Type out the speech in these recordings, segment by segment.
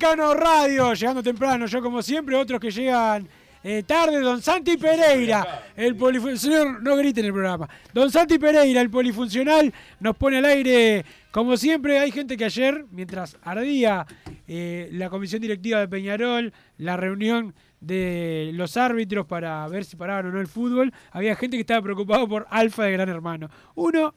Decano Radio. Llegando temprano, yo como siempre, otros que llegan eh, tarde, Don Santi Pereira, el polifuncional. No griten el programa. Don Santi Pereira, el polifuncional, nos pone al aire. Como siempre, hay gente que ayer, mientras ardía eh, la comisión directiva de Peñarol, la reunión de los árbitros para ver si paraban o no el fútbol, había gente que estaba preocupado por Alfa de Gran Hermano. Uno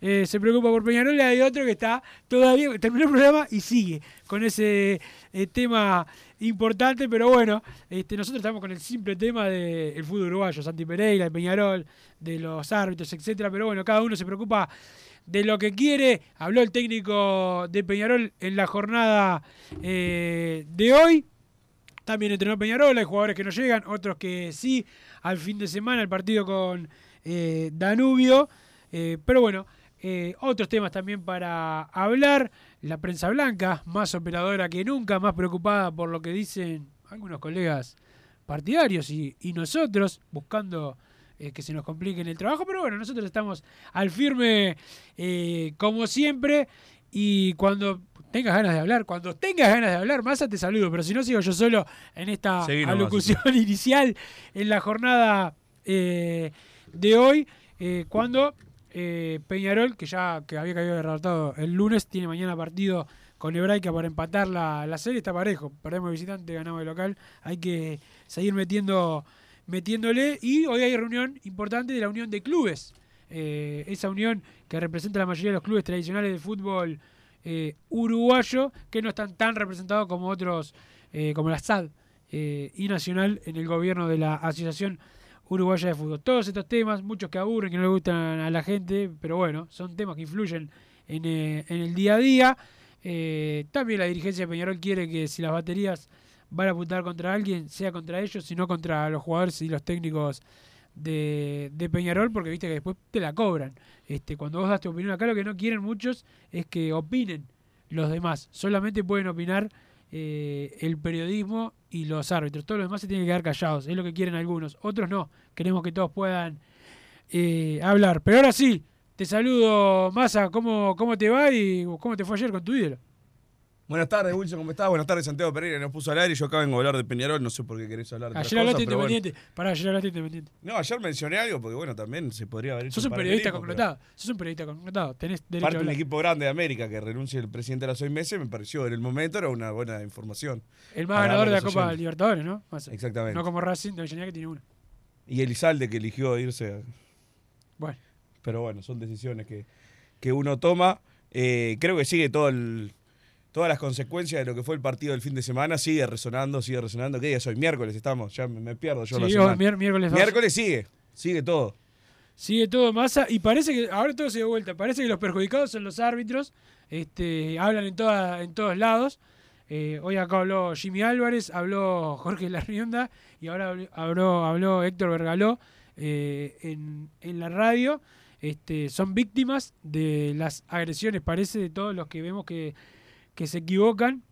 eh, se preocupa por Peñarol y hay otro que está todavía, terminó el programa y sigue con ese eh, tema importante, pero bueno, este, nosotros estamos con el simple tema del fútbol uruguayo, Santi Pereira, de Peñarol, de los árbitros, etcétera, pero bueno, cada uno se preocupa de lo que quiere. Habló el técnico de Peñarol en la jornada eh, de hoy. También entrenó Peñarol, hay jugadores que no llegan, otros que sí, al fin de semana el partido con Danubio. Pero bueno, eh, otros temas también para hablar. La prensa blanca, más operadora que nunca, más preocupada por lo que dicen algunos colegas partidarios y, y nosotros, buscando eh, que se nos complique en el trabajo. Pero bueno, nosotros estamos al firme eh, como siempre. Y cuando tengas ganas de hablar, cuando tengas ganas de hablar, Massa te saludo, pero si no sigo yo solo en esta alocución inicial en la jornada de hoy, cuando eh, Peñarol, que ya que había caído derrotado el lunes, tiene mañana partido con Hebraica para empatar la, la serie, está parejo, perdemos de visitante, ganamos de local, hay que seguir metiendo metiéndole. Y hoy hay reunión importante de la unión de clubes, Eh, esa unión que representa la mayoría de los clubes tradicionales de fútbol eh, uruguayo, que no están tan representados como otros, como la SAD y Nacional en el gobierno de la Asociación Uruguaya de Fútbol. Todos estos temas, muchos que aburren, que no le gustan a la gente, pero bueno, son temas que influyen en, eh, el día a día. Eh, también la dirigencia de Peñarol quiere que si las baterías van a apuntar contra alguien, sea contra ellos, sino contra los jugadores y los técnicos de, de Peñarol, porque viste que después te la cobran. Este, cuando vos das tu opinión acá, lo que no quieren muchos es que opinen los demás. Solamente pueden opinar eh, el periodismo y los árbitros. Todos los demás se tienen que quedar callados. Es lo que quieren algunos. Otros no. Queremos que todos puedan eh, hablar. Pero ahora sí, te saludo, Massa. ¿Cómo, ¿Cómo te va y cómo te fue ayer con tu ídolo? Buenas tardes, Wilson, ¿cómo estás? Buenas tardes, Santiago Pereira, nos puso al aire y yo acá vengo a hablar de Peñarol, no sé por qué querés hablar de Ayer hablaste pero bueno. independiente. Pará, ayer hablaste independiente. No, ayer mencioné algo porque bueno, también se podría haber hecho Sos un periodista paralelismo, pero. Sos un periodista connotado. Tenés derecho Parte a de un hablar. equipo grande de América que renuncie el presidente a los seis meses me pareció en el momento era una buena información. El más ganador de la Copa oyentes. Libertadores, ¿no? Exactamente. No como Racing de Avellaneda que tiene una. Y Elizalde que eligió irse. a- Bueno, Pero bueno, son decisiones que, que uno toma. Eh, creo que sigue todo el, todas las consecuencias de lo que fue el partido del fin de semana. Sigue resonando, sigue resonando. ¿Qué día es hoy? Miércoles estamos, ya me, me pierdo yo la sí, hoy mier- miércoles. Miércoles sigue, sigue todo. Sigue todo masa y parece que ahora todo se dio vuelta. Parece que los perjudicados son los árbitros. Este, hablan en toda, en todos lados. Eh, hoy acá habló Jimmy Álvarez, habló Jorge Larrionda y ahora habló, habló, Héctor Vergaló eh, en, en la radio. este, son víctimas de las agresiones, parece, de todos los que vemos que, que se equivocan.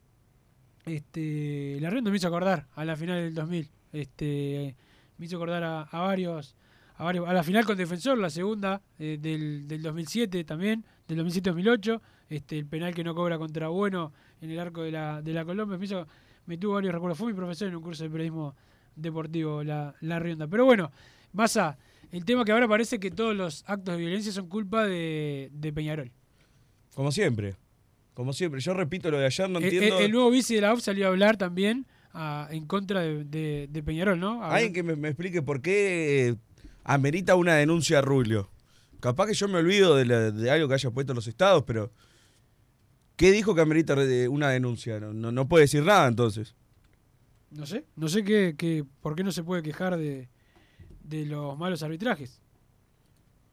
Este, la Rendo me hizo acordar a la final del 2000. Este, me hizo acordar a, varios, a varios. A la final con Defensor, la segunda eh, del, del 2007 también, del 2007-2008. Este, el penal que no cobra contra Bueno en el arco de la, de la Colombia. Me, hizo, me tuvo varios recuerdos. Fue mi profesor en un curso de periodismo deportivo, la, la Rionda. Pero bueno, Massa, el tema que ahora parece que todos los actos de violencia son culpa de Peñarol. Como siempre. Como siempre. Yo repito lo de ayer, no El- entiendo. El, el nuevo vice de la UF salió a hablar también en contra de, de- de Peñarol, ¿no? Alguien que me, me explique por qué eh, amerita una denuncia a Rubio. Capaz que yo me olvido de, la- de algo que haya puesto en los estados, pero. ¿Qué dijo que amerita re- una denuncia? No, no, no puede decir nada entonces. No sé, no sé qué, qué- por qué no se puede quejar de, de los malos arbitrajes.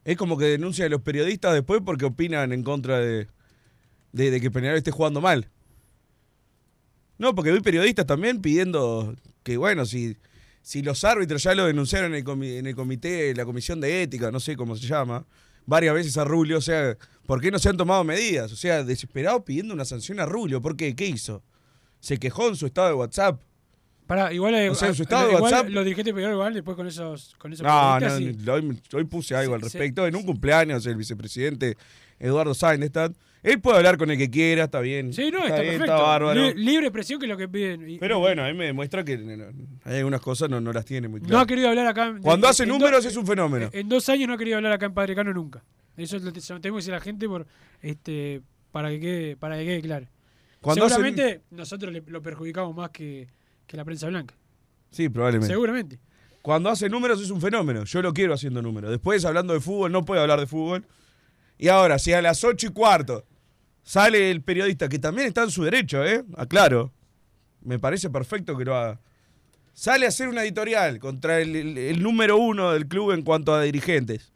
Es como que denuncia a los periodistas después porque opinan en contra de, de, de que Peñarol esté jugando mal. No, porque vi periodistas también pidiendo que, bueno, si, si los árbitros ya lo denunciaron en el, comi- en el comité, la comisión de ética, no sé cómo se llama, varias veces a Rulio, o sea, ¿por qué no se han tomado medidas? O sea, desesperado pidiendo una sanción a Rulio, ¿por qué? ¿Qué hizo? Se quejó en su estado de WhatsApp. Para, igual, O sea, en su ah, estado de igual WhatsApp- los dirigentes Peñarol igual después con esos con esos No, no, hoy, hoy puse algo al sí, respecto. En un cumpleaños, el vicepresidente Eduardo está. Él puede hablar con el que quiera, está bien. Sí, no, está, bien, perfecto. Está bárbaro. Li- libre expresión que es lo que piden. Pero bueno, a mí me demuestra que no, no, hay algunas cosas no, no las tiene muy no claras. ha querido hablar acá. en- Cuando hace números es un fenómeno. En dos años no ha querido hablar acá en Padre Cano nunca. Eso es lo tengo que decir a la gente por este para que quede, para que quede claro. Cuando hacen- Seguramente nosotros le- lo perjudicamos más que, que la prensa blanca. Sí, probablemente. Seguramente. Cuando hace números es un fenómeno. Yo lo quiero haciendo números. Después, hablando de fútbol, no puede hablar de fútbol. Y ahora, si a las ocho y cuarto sale el periodista, que también está en su derecho, ¿eh? Aclaro. Me parece perfecto que lo haga. Sale a hacer una editorial contra el, número uno del club en cuanto a dirigentes.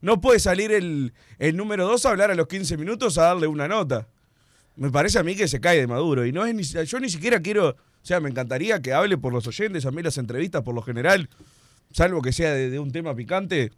No puede salir el, el número dos a hablar a los 15 minutos a darle una nota. Me parece a mí que se cae de maduro. Y no es ni, yo ni siquiera quiero. O sea, me encantaría que hable por los oyentes. A mí las entrevistas, por lo general, salvo que sea de un tema picante,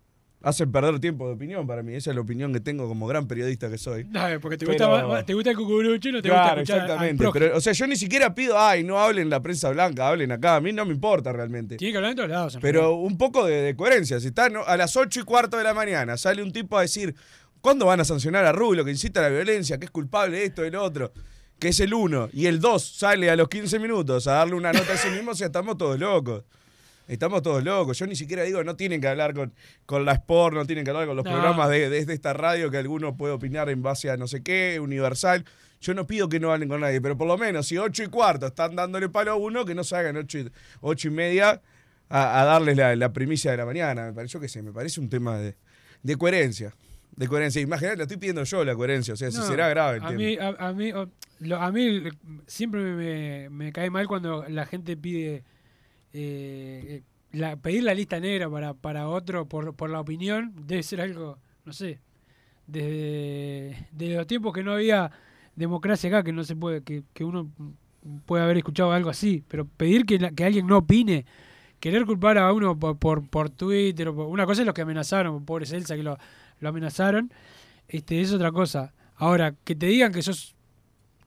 hacen perder tiempo de opinión para mí. Esa es la opinión que tengo como gran periodista que soy. No, porque te, Pero- gusta, te gusta el cucurucho y no te Claro, gusta al exactamente. prójimo. Pero, o sea, yo ni siquiera pido, ay, no hablen la prensa blanca, hablen acá. A mí no me importa realmente. Tiene que hablar en todos lados. Pero un poco de, de coherencia. Si está ¿no? a las 8 y cuarto de la mañana, sale un tipo a decir, ¿cuándo van a sancionar a Rubio que incita a la violencia, que es culpable de esto y lo otro? Que es el 1. Y el 2 sale a los 15 minutos a darle una nota a ese mismo, o sea, estamos todos locos. Estamos todos locos. Yo ni siquiera digo, no tienen que hablar con, con la Sport, no tienen que hablar con los No. programas de, de esta radio que alguno puede opinar en base a no sé qué, universal. Yo no pido que no hablen con nadie, pero por lo menos si 8 y cuarto están dándole palo a uno, que no se hagan 8 y, ocho y media a, a darles la, la primicia de la mañana. Me pareció que sé, me parece un tema de, de coherencia. De coherencia. Imagínate, la estoy pidiendo yo la coherencia. O sea, si será grave el a tema. mí, a, a mí, lo- a mí siempre me, me cae mal cuando la gente pide eh, pedir la lista negra para, para otro por, por la opinión. Debe ser algo, no sé, desde, desde los tiempos que no había democracia acá, que no se puede, que, que uno puede haber escuchado algo así, pero pedir que, que alguien no opine, querer culpar a uno por, por, por Twitter, una cosa es los que amenazaron, pobre Celsa que lo, lo amenazaron, este es otra cosa. Ahora, que te digan que sos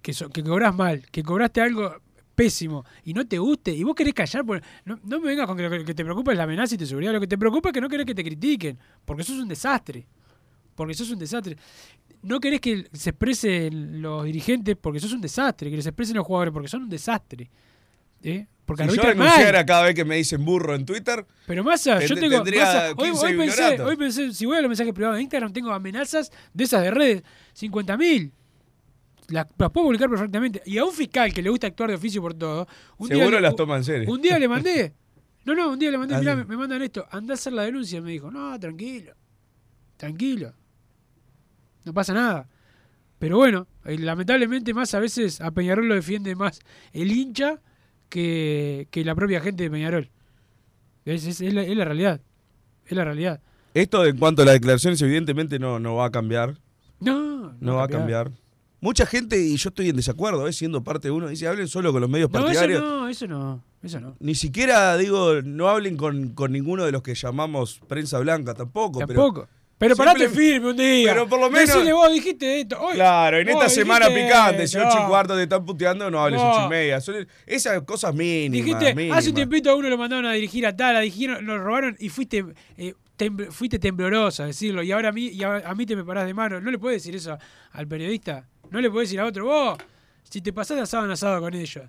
que, so- que cobras mal, que cobraste algo pésimo y no te guste, y vos querés callar, por, no, no me vengas con que lo que te preocupa es la amenaza y tu seguridad, lo que te preocupa es que no querés que te critiquen, porque sos un desastre, porque sos un desastre. No querés que se expresen los dirigentes porque sos un desastre, que se expresen los jugadores porque son un desastre. ¿eh? Porque si yo denunciara cada vez que me dicen burro en Twitter, Pero Massa, yo tengo. Massa, hoy, 15 hoy pensé, hoy pensé, si voy a los mensajes privados de Instagram, tengo amenazas de esas de redes, 50.000. Las, las puedo publicar perfectamente. Y a un fiscal que le gusta actuar de oficio por todo. Un seguro le- las toma en serio. Un día le mandé. No, no, un día le mandé, Ah, mirá, me, me mandan esto, andá a hacer la denuncia. Me dijo, no, tranquilo. Tranquilo. No pasa nada. Pero bueno, eh, lamentablemente más a veces a Peñarol lo defiende más el hincha que, que la propia gente de Peñarol. Es, es- es la, es la realidad. Es la realidad. Esto en cuanto a las declaraciones, evidentemente no, no va a cambiar. No, No va a cambiar. Mucha gente, y yo estoy en desacuerdo, ¿eh? siendo parte de uno, dice, hablen solo con los medios No, eso partidarios. no, eso no, eso no. Ni siquiera, digo, no hablen con, con ninguno de los que llamamos prensa blanca, tampoco. Tampoco. Pero, Pero parate firme un día. Pero por lo menos- Decile vos, dijiste esto. Hoy, Claro, en esta semana picante, esto. 18 y cuarto te están puteando, no hables 8 y media. Son esas cosas mínimas. Dijiste, mínimas. hace un tiempito a uno lo mandaron a dirigir a tal, a dirigir, lo robaron y fuiste eh, tembl- fuiste temblorosa decirlo. Y ahora a mí, y a, a mí te me parás de mano. ¿No le puedes decir eso al periodista? ¿No le puedes decir a otro? Vos, si te pasás asado en asado con ellos.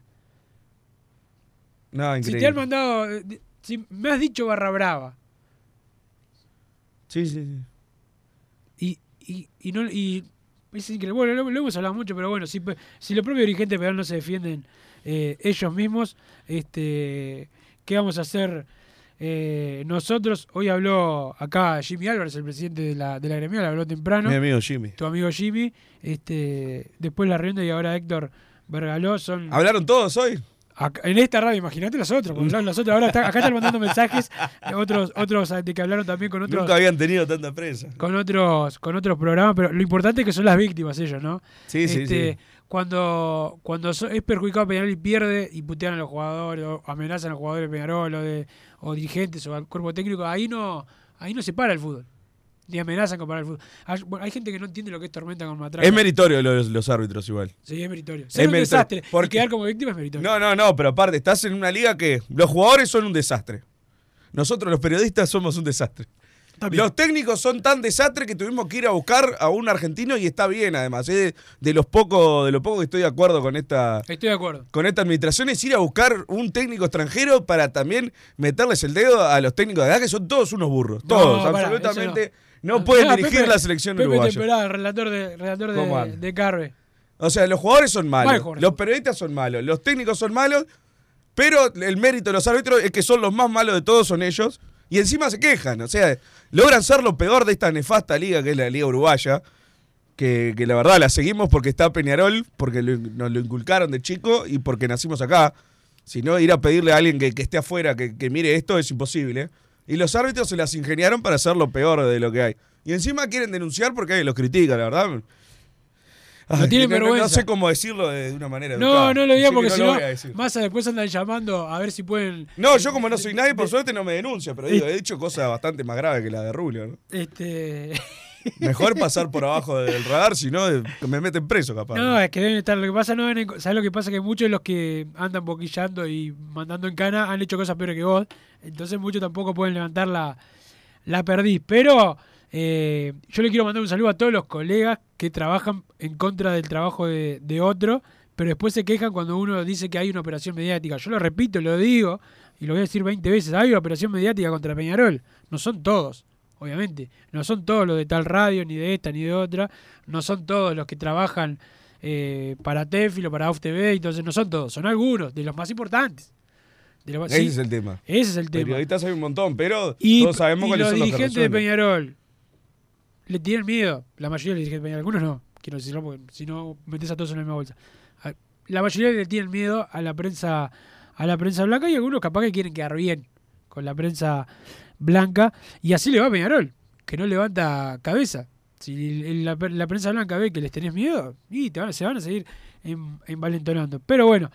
No, Si increíble. te han mandado... eh, Si me has dicho barra brava. Sí, sí, sí. Y, y, y no... Y, es increíble. Bueno, lo, lo hemos hablado mucho, pero bueno, si, si los propios dirigentes penal no se defienden eh, ellos mismos, este, ¿qué vamos a hacer eh, nosotros? Hoy habló acá Jimmy Álvarez, el presidente de la, de la gremial, habló temprano. Mi amigo Jimmy. Tu amigo Jimmy, este, después la Rienda y ahora Héctor Bergaló son... ¿Hablaron todos hoy? Acá- en esta radio, imagínate las otras, porque las otras. Ahora está- acá están mandando mensajes, eh, otros, otros de que hablaron también con otros, Nunca habían tenido tanta prensa. con otros, con otros programas, pero lo importante es que son las víctimas ellos, ¿no? Sí, sí, Este, sí. Cuando, cuando es perjudicado Peñarol y pierde y putean a los jugadores, o amenazan a los jugadores de Peñarol o, de, o dirigentes o al cuerpo técnico, ahí no, ahí no se para el fútbol. Ni amenazan con parar el fútbol. Hay, bueno, hay gente que no entiende lo que es tormenta con matraca. Es meritorio los, los árbitros igual. Sí, es meritorio. Ser un meritorio, desastre porque- y quedar como víctima es meritorio. No, no, no, pero aparte, estás en una liga que los jugadores son un desastre. Nosotros los periodistas somos un desastre. Los técnicos son tan desastre que tuvimos que ir a buscar a un argentino y está bien además. Es de, de los poco, de lo poco que estoy de acuerdo con esta, Estoy de acuerdo. con esta administración es ir a buscar un técnico extranjero para también meterles el dedo a los técnicos de acá, que son todos unos burros. No, Todos, pará, absolutamente. No, pueden Ah, dirigir Pepe- la selección Pepe uruguaya. Temperada, el relator de, relator ¿Cómo de, Carve. O sea, los jugadores son malos, Mal los periodistas son malos, los técnicos son malos, pero el mérito de los árbitros es que son los más malos de todos, son ellos. Y encima se quejan, o sea, logran ser lo peor de esta nefasta liga que es la liga uruguaya. Que, la verdad la seguimos porque está Peñarol, porque nos lo inculcaron de chico y porque nacimos acá. Si no, ir a pedirle a alguien que, esté afuera que, que mire esto es imposible. Y los árbitros se las ingeniaron para hacer lo peor de lo que hay. Y encima quieren denunciar porque alguien los critica, la verdad. No, no- vergüenza. No sé cómo decirlo de, una manera No, educada. no lo diga porque si no, más después andan llamando a ver si pueden. No, yo como no soy nadie, por suerte no me denuncia, pero digo, he dicho cosas bastante más graves que la de Rubio, ¿no? Este. Mejor pasar por abajo del radar, si no, me meten preso capaz. No, es que deben estar. Lo que pasa no ¿Sabes lo que pasa? Que muchos de los que andan boquillando y mandando en cana han hecho cosas peores que vos. Entonces muchos tampoco pueden levantar la, la perdiz. Pero eh, yo le quiero mandar un saludo a todos los colegas que trabajan en contra del trabajo de, de otro, pero después se quejan cuando uno dice que hay una operación mediática. Yo lo repito, lo digo, y lo voy a decir 20 veces. Hay una operación mediática contra Peñarol. No son todos. Obviamente, no son todos los de tal radio, ni de esta, ni de otra, no son todos los que trabajan eh, para Tefil o para Off TV, entonces no son todos, son algunos, de los más importantes. Más- Ese sí, es el tema. ese es el tema. Periodistas hay un montón, pero Y, todos sabemos y cuáles los son los dirigentes de. Peñarol le tienen miedo, la mayoría de Peñarol, algunos no, quiero decirlo porque si no metes a todos en la misma bolsa. La mayoría le tienen miedo a la prensa a la prensa blanca y algunos capaz que quieren quedar bien con la prensa blanca y así le va a Peñarol, que no levanta cabeza. Si la, prensa blanca ve que les tenés miedo, y se van a seguir en- envalentonando. Pero bueno,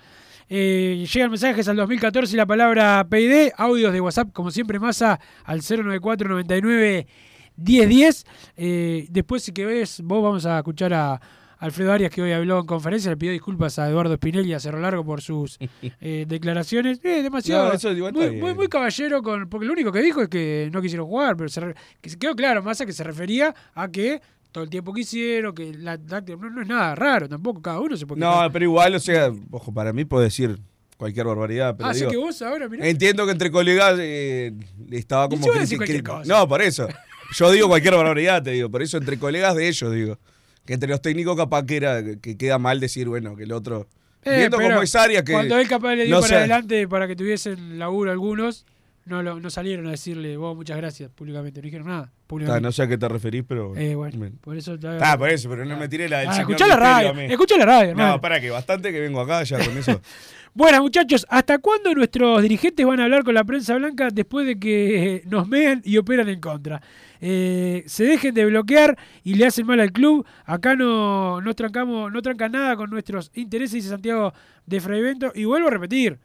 eh, llegan mensajes al 2014 y la palabra PID, audios de WhatsApp, como siempre, masa al 094 99 1010. Eh, después, si que ves, vos vamos a escuchar a Alfredo Arias, que hoy habló en conferencia, le pidió disculpas a Eduardo Spinelli y a Cerro Largo por sus eh, declaraciones. Eh, demasiado. No, eso muy, bien. muy, muy caballero, con, porque lo único que dijo es que no quisieron jugar, pero se, re- que se quedó claro, Massa, que se refería a que todo el tiempo quisieron, que la no, no es nada raro tampoco, cada uno se puede No, pero igual, o sea, ojo, para mí puedo decir cualquier barbaridad, pero Ah, así digo, que vos ahora, mirá. entiendo que entre colegas eh, estaba como yo voy a decir cosa. No, por eso. Yo digo cualquier barbaridad, te digo, por eso entre colegas de ellos digo. Que entre los técnicos capaz que era que queda mal decir, bueno, que el otro Eh, viendo cómo es que Cuando él capaz le dio no para adelante para que tuviesen laburo algunos, no, lo, no salieron a decirle vos muchas gracias públicamente, no dijeron nada. No sé a qué te referís, pero Eh, bueno, por eso está- Ah, por eso, pero no me tiré la del Ah, escuchá la radio, escuchá la radio, hermano. No, para que bastante que vengo acá ya con eso. Bueno, muchachos, ¿hasta cuándo nuestros dirigentes van a hablar con la prensa blanca después de que nos mean y operan en contra? Eh, se dejen de bloquear y le hacen mal al club. Acá no, no trancamos, no trancan nada con nuestros intereses, dice Santiago de Freivento. Y vuelvo a repetir,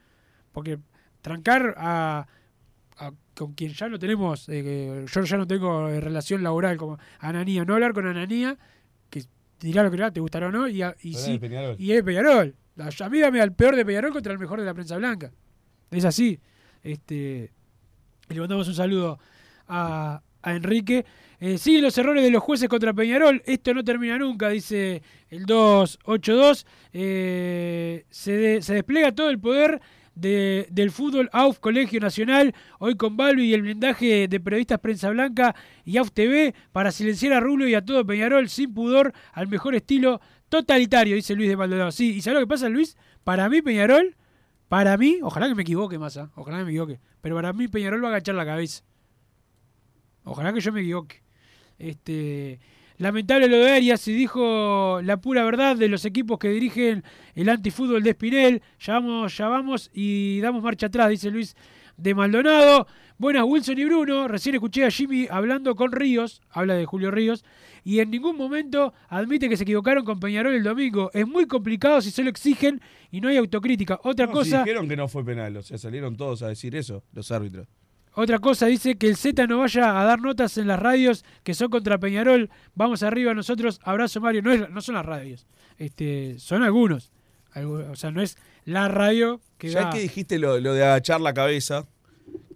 porque trancar a a- con quien ya no tenemos, eh, yo ya no tengo eh, relación laboral como Ananía, no hablar con Ananía, que dirá lo que dirá, te gustará o no, y, a- y sí, es Peñarol. y es Peñarol. A a mí dame al peor de Peñarol contra el mejor de la prensa blanca. Es así. Este, le mandamos un saludo a, a Enrique. Eh, siguen los errores de los jueces contra Peñarol. Esto no termina nunca, dice el 282. Eh, se, de- se despliega todo el poder de- del fútbol AUF Colegio Nacional, hoy con Balbi y el blindaje de periodistas Prensa Blanca y AUF TV para silenciar a Rubio y a todo Peñarol sin pudor al mejor estilo totalitario, dice Luis de Maldonado. ¿y sabes lo que pasa, Luis? Para mí, Peñarol, para mí, ojalá que me equivoque, Massa, ojalá que me equivoque, pero para mí Peñarol va a agachar la cabeza. Ojalá que yo me equivoque. Este, lamentable lo de Arias y dijo la pura verdad de los equipos que dirigen el antifútbol de Espinel. Ya vamos, ya vamos y damos marcha atrás, dice Luis de Maldonado. Buenas, Wilson y Bruno. Recién escuché a Jimmy hablando con Ríos, habla de Julio Ríos, y en ningún momento admite que se equivocaron con Peñarol el domingo. Es muy complicado si solo exigen y no hay autocrítica. Otra No, si cosa. dijeron que no fue penal, o sea, salieron todos a decir eso, los árbitros. Otra cosa dice que el Z no vaya a dar notas en las radios que son contra Peñarol. Vamos arriba nosotros. Abrazo Mario. No, es, no son las radios. Este, son algunos. Algu- O sea, no es la radio que Ya da- que dijiste lo, lo de agachar la cabeza,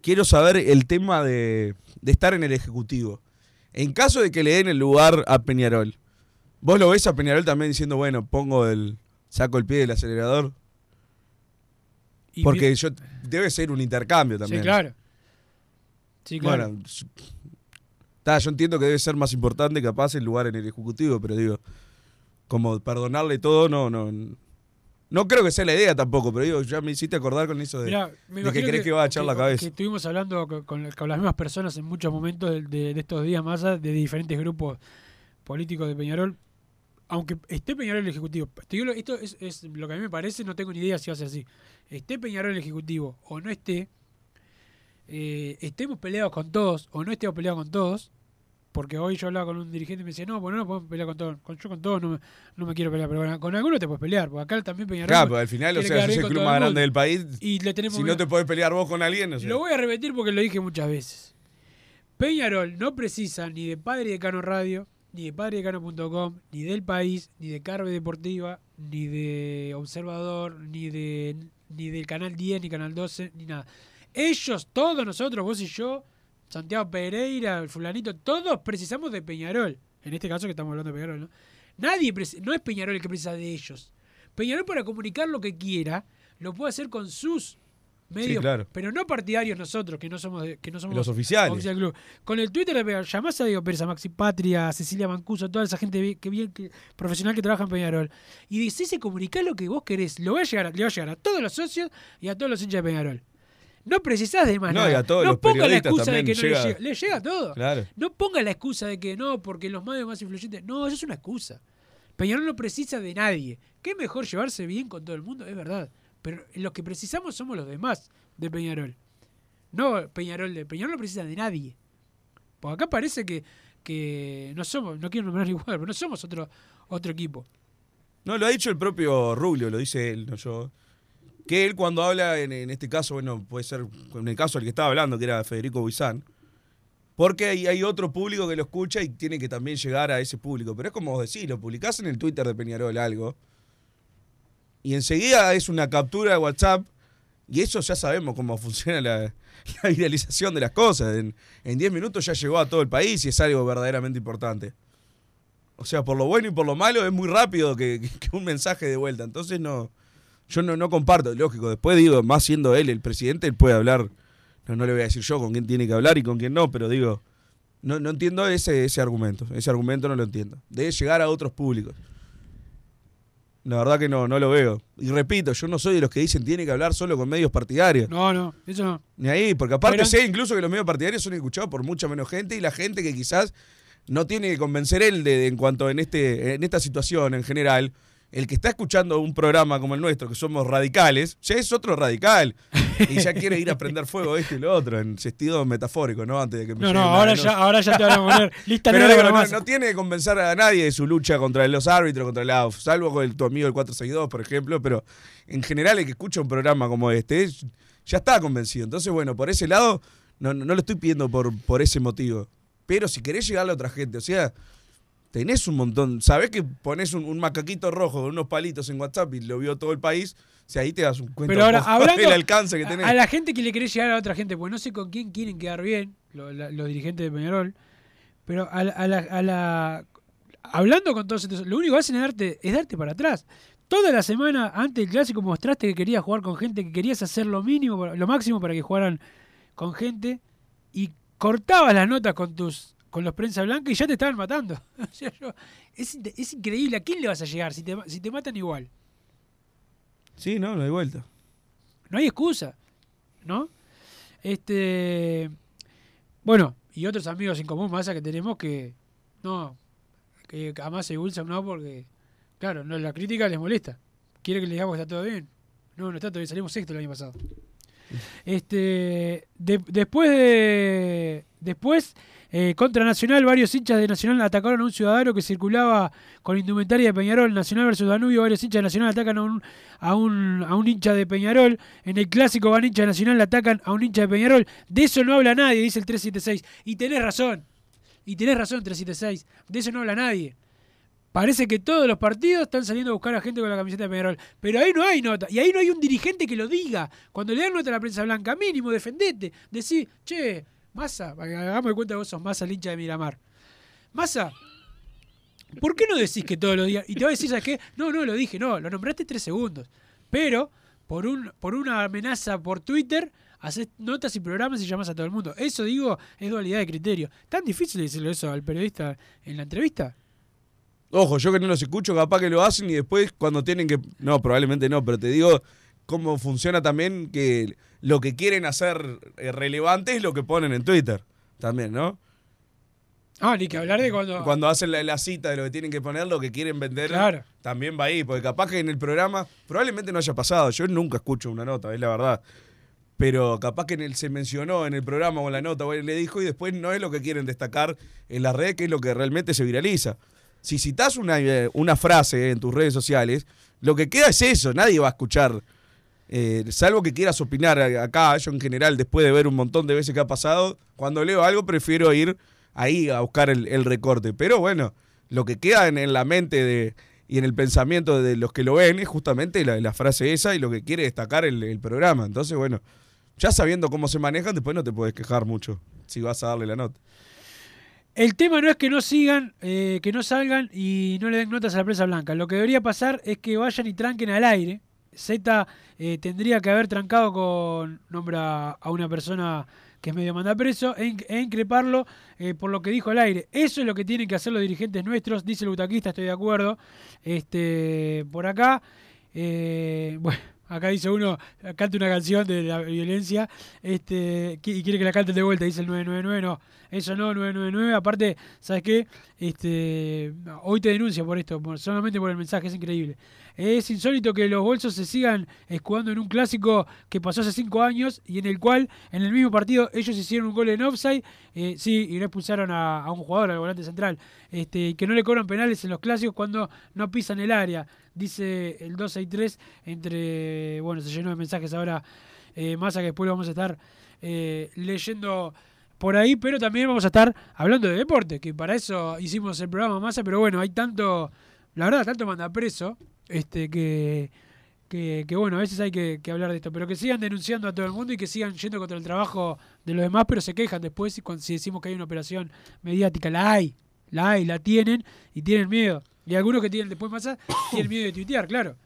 quiero saber el tema de, de estar en el Ejecutivo. En caso de que le den el lugar a Peñarol, ¿vos lo ves a Peñarol también diciendo, bueno, pongo el. saco el pie del acelerador? Porque yo debe ser un intercambio también. Sí, claro. Sí, claro. Bueno, ta, yo entiendo que debe ser más importante capaz el lugar en el Ejecutivo, pero digo, como perdonarle todo, no, no. No creo que sea la idea tampoco, pero digo, ya me hiciste acordar con eso de, Mirá, me de que crees que, va a echar la cabeza. Que estuvimos hablando con, con- con las mismas personas en muchos momentos de, de- de estos días más de diferentes grupos políticos de Peñarol. Aunque esté Peñarol en el Ejecutivo. Digo esto es, es lo que a mí me parece, no tengo ni idea si va a ser así. Esté Peñarol en el Ejecutivo o no esté, eh, estemos peleados con todos o no estemos peleados con todos, porque hoy yo hablaba con un dirigente y me decía, no, bueno, no podemos pelear con todos. Con, yo con todos no me, no me quiero pelear, pero bueno, con algunos te puedes pelear, porque acá también Peñarol... Claro, pero al final, o sea, sos el con club más grande del país. Y le tenemos Si no te podés pelear vos con alguien, no sé. lo voy a repetir porque lo dije muchas veces. Peñarol no precisa ni de Padre Decano Radio, ni de padredecano.com, ni del País, ni de Carve Deportiva, ni de Observador, ni de ni del Canal 10, ni Canal 12, ni nada. Ellos, todos nosotros, vos y yo, Santiago Pereira, el fulanito, todos precisamos de Peñarol. En este caso que estamos hablando de Peñarol, ¿no? Nadie, no es Peñarol el que precisa de ellos. Peñarol para comunicar lo que quiera, lo puede hacer con sus medios, claro. pero no partidarios nosotros, que no somos de- que no somos Los oficiales. oficial club. Con el Twitter de Peñarol, llamás a Diego Pérez, a Maxi Patria, a Cecilia Mancuso, a toda esa gente que bien que, profesional que trabaja en Peñarol, y decís y comunicás lo que vos querés. Lo va a llegar, le va a llegar a todos los socios y a todos los hinchas de Peñarol. No precisás de más No, nada. y a todos no ponga la excusa de que no le llega. Le llega a todo. Claro. No ponga la excusa de que no, porque los medios más influyentes. No, eso es una excusa. Peñarol no precisa de nadie. ¿Qué mejor llevarse bien con todo el mundo? Es verdad. Pero los que precisamos somos los demás de Peñarol. No Peñarol de Peñarol no precisa de nadie. Porque acá parece que, que no somos, no quiero nombrar igual, pero no somos otro, otro equipo. No, lo ha dicho el propio Rubio, lo dice él, no yo. Que él cuando habla, en, este caso, bueno, puede ser en el caso del que estaba hablando, que era Federico Buizán, porque hay, otro público que lo escucha y tiene que también llegar a ese público. Pero es como vos decís, lo publicás en el Twitter de Peñarol algo, y enseguida es una captura de WhatsApp, y eso ya sabemos cómo funciona la, la viralización de las cosas. En en 10 minutos ya llegó a todo el país y es algo verdaderamente importante. O sea, por lo bueno y por lo malo es muy rápido que- que un mensaje de vuelta. Entonces no, yo no, no comparto, lógico. Después digo, más siendo él el presidente, él puede hablar. No, no le voy a decir yo con quién tiene que hablar y con quién no, pero digo, no, no entiendo ese, ese argumento. Ese argumento no lo entiendo. Debe llegar a otros públicos. La verdad que no, no lo veo. Y repito, yo no soy de los que dicen tiene que hablar solo con medios partidarios. No, no, eso no. Ni ahí, porque aparte Pero- sé incluso que los medios partidarios son escuchados por mucha menos gente y la gente que quizás no tiene que convencer él de, de- en cuanto en este en esta situación en general. El que está escuchando un programa como el nuestro, que somos radicales, ya es otro radical. Y ya quiere ir a prender fuego esto y lo otro, en sentido metafórico, ¿no? Antes de que me No, no, ahora ya, ahora ya te van a poner lista Pero negra no, no tiene que convencer a nadie de su lucha contra los árbitros, contra la AUF, salvo con el, tu amigo el 462, por ejemplo, pero en general el que escucha un programa como este ya está convencido. Entonces, bueno, por ese lado No, no, no lo estoy pidiendo por, por ese motivo. Pero si querés llegarle a otra gente, o sea, tenés un montón. Sabés que pones un, un macaquito rojo con unos palitos en WhatsApp y lo vio todo el país. O sea, ahí te das un cuenta Pero ahora, hablando del alcance que a- tenés. A, la gente que le querés llegar a otra gente, pues no sé con quién quieren quedar bien, los dirigentes de Peñarol, pero a la, a la- a la- hablando con todos estos, lo único que hacen es darte, es darte para atrás. Toda la semana antes del clásico mostraste que querías jugar con gente, que querías hacer lo mínimo, lo máximo para que jugaran con gente y cortabas las notas con tus con los prensa blanca y ya te estaban matando. O sea, yo- es, es increíble. ¿A quién le vas a llegar si te, si te matan igual? Sí, no, no hay vuelta. No hay excusa, ¿no? Este. Bueno, y otros amigos en común, más que tenemos que. No, que a Massa y Wilson no, porque. Claro, no, la crítica les molesta. Quiere que le digamos que está todo bien. No, no está todo bien, salimos sexto el año pasado. Este. de- después de. Después. Eh, contra Nacional, varios hinchas de Nacional atacaron a un ciudadano que circulaba con indumentaria de Peñarol. Nacional versus Danubio, varios hinchas de Nacional atacan a un, a un, a hincha de Peñarol. En el clásico van hinchas de Nacional, atacan a un hincha de Peñarol. De eso no habla nadie, dice el 376. Y tenés razón. Y tenés razón, 376. De eso no habla nadie. Parece que todos los partidos están saliendo a buscar a gente con la camiseta de Peñarol. Pero ahí no hay nota. Y ahí no hay un dirigente que lo diga. Cuando le dan nota a la prensa blanca, mínimo, defendete. Decí, che, Massa, hagamos de cuenta que vos sos Massa, el hincha de Miramar. Massa, ¿por qué no decís que todos los días? Y te va a decir, ¿sabes qué? No, no lo dije, no, lo nombraste tres segundos. Pero, por, un, por una amenaza por Twitter, haces notas y programas y llamas a todo el mundo. Eso, digo, es dualidad de criterio. ¿Tan difícil decirlo eso al periodista en la entrevista? Ojo, yo que no los escucho, capaz que lo hacen y después cuando tienen que... No, probablemente no, pero te digo cómo funciona también que lo que quieren hacer eh, relevante es lo que ponen en Twitter. También, ¿no? Ah, ni que hablar de cuando... Cuando hacen la, la cita de lo que tienen que poner, lo que quieren vender, Claro. también va ahí. Porque capaz que en el programa, probablemente no haya pasado. Yo nunca escucho una nota, es la verdad. Pero capaz que en el, se mencionó en el programa o en la nota o él le dijo y después no es lo que quieren destacar en las redes, que es lo que realmente se viraliza. Si citas una, eh, una frase en tus redes sociales, lo que queda es eso, nadie va a escuchar. Eh, salvo que quieras opinar acá, yo en general, después de ver un montón de veces que ha pasado, cuando leo algo prefiero ir ahí a buscar el, recorte. Pero bueno, lo que queda en, en la mente de, y en el pensamiento de los que lo ven es justamente la, la frase esa y lo que quiere destacar el, el programa. Entonces, bueno, ya sabiendo cómo se manejan, después no te puedes quejar mucho si vas a darle la nota. El tema no es que no sigan, eh, que no salgan y no le den notas a la prensa blanca. Lo que debería pasar es que vayan y tranquen al aire. Z eh, tendría que haber trancado con nombra a una persona que es medio manda preso e, e increparlo eh, por lo que dijo al aire. Eso es lo que tienen que hacer los dirigentes nuestros, dice el butaquista, estoy de acuerdo. Este, por acá, eh, bueno, acá dice uno, canta una canción de la violencia este, y quiere que la cante de vuelta, dice el 999, no, eso no, 999, aparte, ¿sabes qué? Este, hoy te denuncia por esto, por- solamente por el mensaje, es increíble. Es insólito que los bolsos se sigan escudando en un clásico que pasó hace cinco años y en el cual, en el mismo partido, ellos hicieron un gol en offside, eh, sí, y no expulsaron a, un jugador, al volante central, este, que no le cobran penales en los clásicos cuando no pisan el área, dice el 263, entre, bueno, se llenó de mensajes ahora, eh, más a que después lo vamos a estar eh, leyendo por ahí, pero también vamos a estar hablando de deporte, que para eso hicimos el programa Masa, pero bueno, hay tanto, la verdad, tanto manda preso, este, que, que, bueno, a veces hay que, hablar de esto, pero que sigan denunciando a todo el mundo y que sigan yendo contra el trabajo de los demás, pero se quejan después si decimos que hay una operación mediática, la hay, la hay, la tienen y tienen miedo. Y algunos que tienen después Massa tienen miedo de tuitear, claro.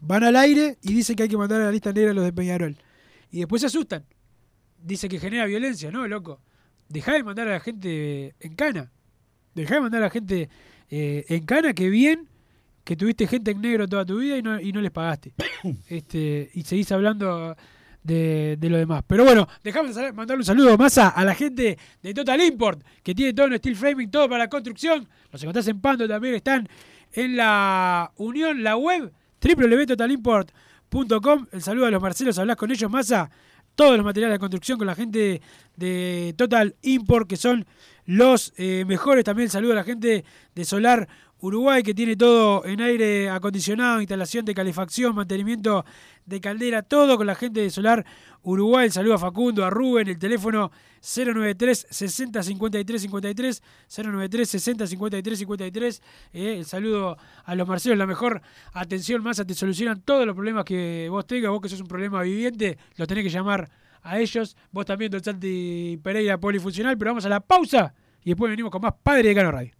Van al aire y dicen que hay que mandar a la lista negra a los de Peñarol. Y después se asustan. Dice que genera violencia, ¿no, loco? Dejá de mandar a la gente en cana. Dejá de mandar a la gente eh, en cana, que bien que tuviste gente en negro toda tu vida y no, y no les pagaste. este Y seguís hablando de, de lo demás. Pero bueno, dejame mandarle un saludo más a, a la gente de Total Import, que tiene todo en steel framing, todo para la construcción. Los encontrás en Pando también, están en la unión, la web, www.totalimport.com. El saludo a los Marcelos, hablás con ellos, Massa. Todos los materiales de construcción con la gente de Total Import, que son los eh, mejores. También el saludo a la gente de Solar Uruguay, que tiene todo en aire acondicionado, instalación de calefacción, mantenimiento de caldera, todo con la gente de Solar Uruguay. Saludo a Facundo, a Rubén, el teléfono 093 60 53 53, 093 60 53 53. eh, el saludo a los Marcelos, la mejor atención, masa, te solucionan todos los problemas que vos tengas. Vos que sos un problema viviente, lo tenés que llamar a ellos. Vos también, Don Santi Pereira, polifuncional. Pero vamos a la pausa y después venimos con más Padre de Cano Radio.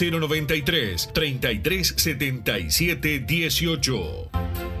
093 33 77 18.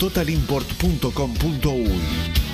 www.totalimport.com.uy.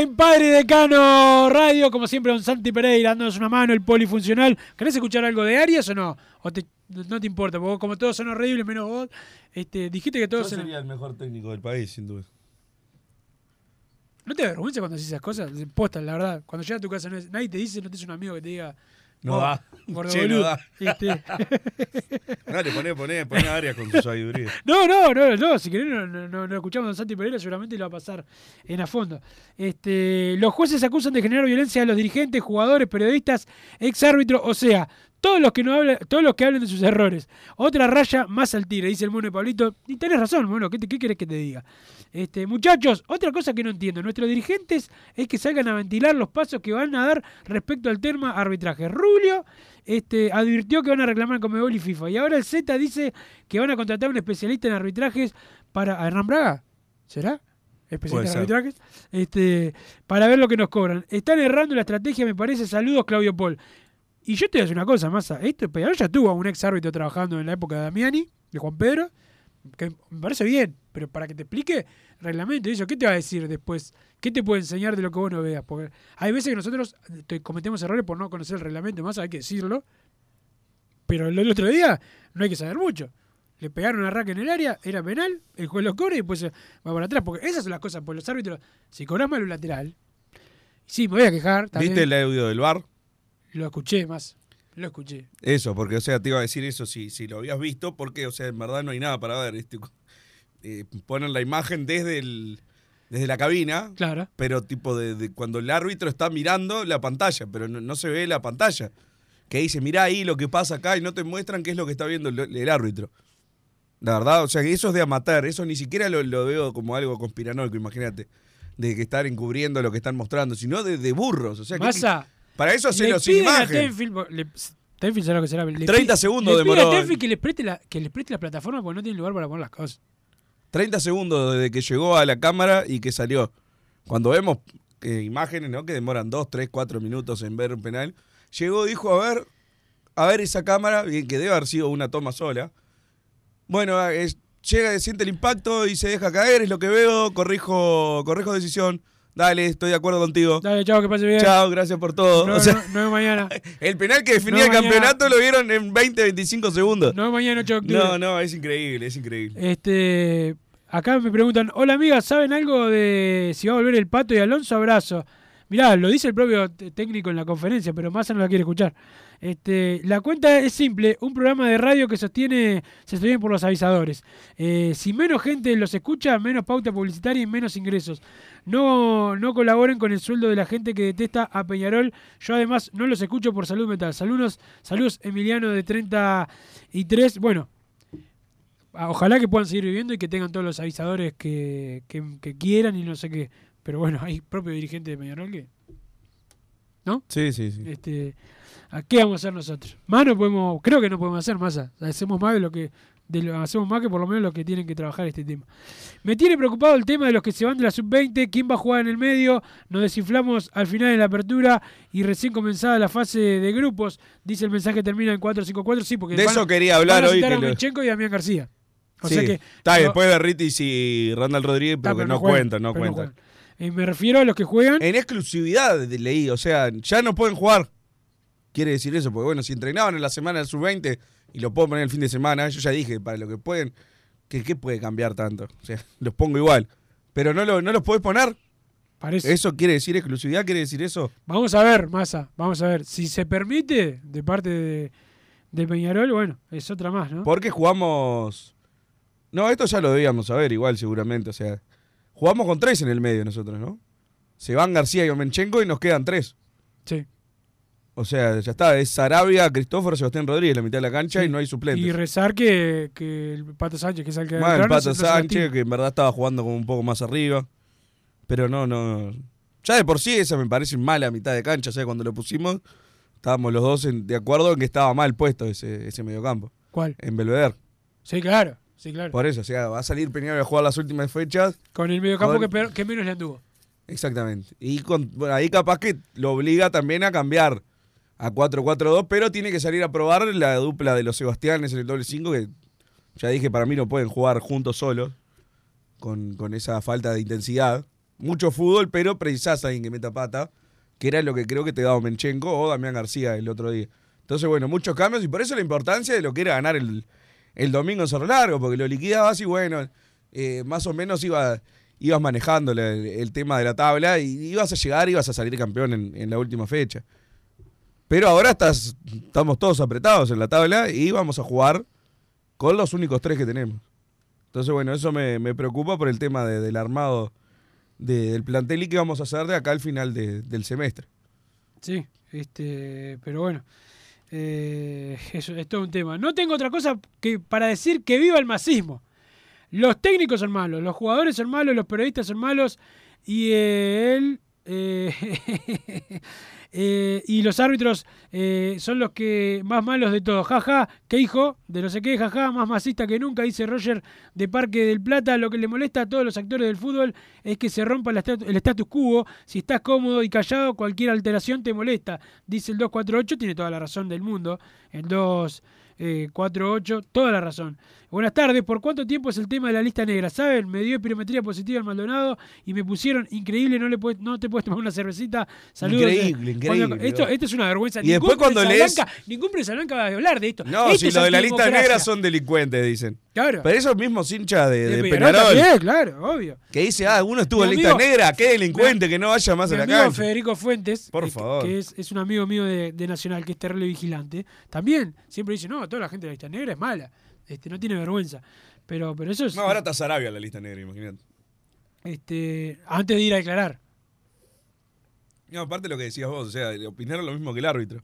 En Padre Decano Radio, como siempre, don Santi Pereira dándonos una mano, el polifuncional. ¿Querés escuchar algo de Arias o no? ¿O te- no te importa? Porque como todos son horribles, menos vos, este, dijiste que Yo todos eran- sería el mejor técnico del país, sin duda. ¿No te da vergüenza cuando haces esas cosas? Posta, la verdad. Cuando llegas a tu casa, nadie te dice, no te es un amigo que te diga. No "Oh, da. gordo Che, no boludo". da. Este, Dale, poné, poné, poné a Arias con su sabiduría. No, no, no, no, si querés no, no, no, no escuchamos a Don Santi Pereira, seguramente lo va a pasar en a fondo. Este, los jueces acusan de generar violencia a los dirigentes, jugadores, periodistas, ex árbitros, o sea, todos los que no hablan, todos los que hablen de sus errores. Otra raya más al tigre, dice el mono de Pablito. Y tenés razón, bueno, ¿qué, te- qué querés que te diga? Este, muchachos, otra cosa que no entiendo, nuestros dirigentes es que salgan a ventilar los pasos que van a dar respecto al tema arbitraje. Rubio este, advirtió que van a reclamar con Mebol y FIFA. Y ahora el Z dice que van a contratar a un especialista en arbitrajes para. ¿A Hernán Braga? ¿Será? Especialista en arbitrajes. Este, para ver lo que nos cobran. Están errando la estrategia, me parece. Saludos, Claudio Paul. Y yo te voy a decir una cosa, Massa. Peñarol ya tuvo a un ex árbitro trabajando en la época de Damiani, de Juan Pedro, que me parece bien, pero para que te explique reglamento y eso, ¿qué te va a decir después? ¿Qué te puede enseñar de lo que vos no veas? Porque hay veces que nosotros te- cometemos errores por no conocer el reglamento, más hay que decirlo. Pero el otro día no hay que saber mucho. Le pegaron a rack en el área, era penal, el juez lo cobra y después va para atrás. Porque esas son las cosas, por los árbitros, si cobras mal un lateral, sí, me voy a quejar. también. ¿Viste el audio del bar? Lo escuché más. Lo escuché. Eso, porque, o sea, te iba a decir eso si, si lo habías visto, porque, o sea, en verdad no hay nada para ver. este, eh, ponen la imagen desde el desde la cabina, Claro. pero tipo de, de cuando el árbitro está mirando la pantalla, pero no, no se ve la pantalla. Que dice, mirá ahí lo que pasa acá y no te muestran qué es lo que está viendo el, el árbitro. La verdad, o sea, que eso es de amateur, eso ni siquiera lo, lo veo como algo conspiranoico, imagínate. De que estar encubriendo lo que están mostrando, sino de, de burros. O sea, que- Massa, para eso le hacerlo sin piden a imagen. Tenfield, le- Tenfield será lo que será. le 30 pi- segundos le demoró. a Tenfield que les, preste la, que les preste la plataforma porque no tienen lugar para poner las cosas. 30 segundos desde que llegó a la cámara y que salió. Cuando vemos eh, imágenes, ¿no? Que demoran 2, 3, 4 minutos en ver un penal. Llegó, dijo, a ver, a ver esa cámara, bien, que debe haber sido una toma sola. Bueno, es- llega, siente el impacto y se deja caer, es lo que veo, corrijo, corrijo decisión. Dale, estoy de acuerdo contigo. Dale, chao, que pase bien. Chao, gracias por todo. No, O sea, no, no es mañana. el penal que definía No, el mañana. campeonato lo vieron en 20, 25 segundos. No es mañana 8 de octubre. No, no, es increíble, es increíble. Este, acá me preguntan, hola amigas, ¿saben algo de si va a volver el Pato y Alonso? Abrazo. Mirá, lo dice el propio técnico en la conferencia, pero Massa no la quiere escuchar. Este, la cuenta es simple, un programa de radio que sostiene, se sostiene por los avisadores. Eh, si menos gente los escucha, menos pauta publicitaria y menos ingresos. No, no colaboren con el sueldo de la gente que detesta a Peñarol. Yo además no los escucho por salud mental. Saludos, saludos Emiliano de 33. Bueno, Ah, Ojalá que puedan seguir viviendo y que tengan todos los avisadores que, que- que quieran y no sé qué. Pero bueno, hay propio dirigente de Peñarol que. ¿No? Sí, sí, sí. Este, ¿A qué vamos a hacer nosotros? Más no podemos, creo que no podemos hacer más. Hacemos más de lo que. De lo, hacemos más que por lo menos los que tienen que trabajar este tema. Me tiene preocupado el tema de los que se van de la sub-20, quién va a jugar en el medio, nos desinflamos al final de la apertura y recién comenzada la fase de grupos, dice el mensaje termina en 4-5-4, sí, porque De van eso quería hablar van a hoy, que a lo- Menchenko y a Damián García. O Sí, sea que está, no- después de Ritis y Randall Rodríguez, pero que pero no, juegan, cuentan, no pero no cuentan. Eh, me refiero a los que juegan. En exclusividad leí, o sea, ya no pueden jugar. Quiere decir eso, porque bueno, si entrenaban en la semana del sub-20 y lo puedo poner el fin de semana, yo ya dije, para lo que pueden, ¿qué, qué puede cambiar tanto? O sea, los pongo igual. Pero no, lo, no los podés poner. Parece. ¿Eso quiere decir exclusividad? ¿Quiere decir eso? Vamos a ver, Massa, vamos a ver. Si se permite de parte de, de Peñarol, bueno, es otra más, ¿no? Porque jugamos. No, esto ya lo debíamos saber, igual, seguramente. O sea, jugamos con tres en el medio nosotros, ¿no? Se van García y Omenchenko y nos quedan tres. Sí. O sea, ya está. Es Sarabia, Cristóforo, Sebastián Rodríguez, la mitad de la cancha Sí. y no hay suplentes. Y rezar que, que el Pato Sánchez, que es el que Bueno, el Pato Sánchez, que en verdad estaba jugando como un poco más arriba. Pero no, no. Ya de por sí esa me parece mala mitad de cancha. O sea, cuando lo pusimos, estábamos los dos en- de acuerdo en que estaba mal puesto ese, ese mediocampo. ¿Cuál? En Belvedere. Sí, claro, sí, claro. Por eso, o sea, va a salir Peñarol a jugar las últimas fechas. Con el mediocampo Con- que menos le anduvo. Exactamente. Y con, bueno, ahí capaz que lo obliga también a cambiar a 4-4-2, pero tiene que salir a probar la dupla de los Sebastianes en el doble 5, que ya dije, para mí no pueden jugar juntos solos, con, con esa falta de intensidad. mucho fútbol, pero precisás a alguien que meta pata, que era lo que creo que te daba Menchenko o Damián García el otro día. Entonces, bueno, muchos cambios y por eso la importancia de lo que era ganar el, el domingo en Cerro Largo, porque lo liquidabas y bueno, eh, más o menos iba, ibas manejando el tema de la tabla y ibas a llegar, ibas a salir campeón en, en la última fecha. Pero ahora estamos todos apretados en la tabla y vamos a jugar con los únicos tres que tenemos. Entonces, bueno, eso me, preocupa por el tema de- del armado de- del plantel y qué vamos a hacer de acá al final de- del semestre. Sí, este, pero bueno, eh, eso es todo un tema. No tengo otra cosa que para decir que viva el masismo. Los técnicos son malos, los jugadores son malos, los periodistas son malos y él eh, eh, y los árbitros eh, son los que más malos de todos. Jaja, qué hijo de no sé qué, jaja, más masista que nunca, dice Roger de Parque del Plata. Lo que le molesta a todos los actores del fútbol es que se rompa el statu- el status quo. Si estás cómodo y callado, cualquier alteración te molesta. Dice el 248, tiene toda la razón del mundo. El 248, toda la razón. Buenas tardes, ¿por cuánto tiempo es el tema de la lista negra? ¿Saben? Me dio espirometría positiva al Maldonado y me pusieron increíble, no le puedes- no te puedes tomar una cervecita. Saludos. Increíble, Cuando- increíble. esto, esto es una vergüenza. Y después Ningún cuando prensa lees- blanca- ningún prensa blanca va a hablar de esto. No, Esto si es lo de la lista negra son delincuentes, dicen. Claro. Pero esos mismos hinchas de, de De Peñarol también, claro, obvio. que dice, ah, uno estuvo en Mi lista amigo- negra, qué delincuente, que no vaya más a la amigo cancha. Federico Fuentes, Por eh, favor. que es, es un amigo mío de, de Nacional, que es terrible vigilante, también siempre dice, no, toda la gente de la lista negra es mala, este, no tiene vergüenza. Pero, pero eso es No, ahora está Sarabia la lista negra, imagínate. este, antes de ir a declarar. No, aparte lo que decías vos, o sea, opinar lo mismo que el árbitro.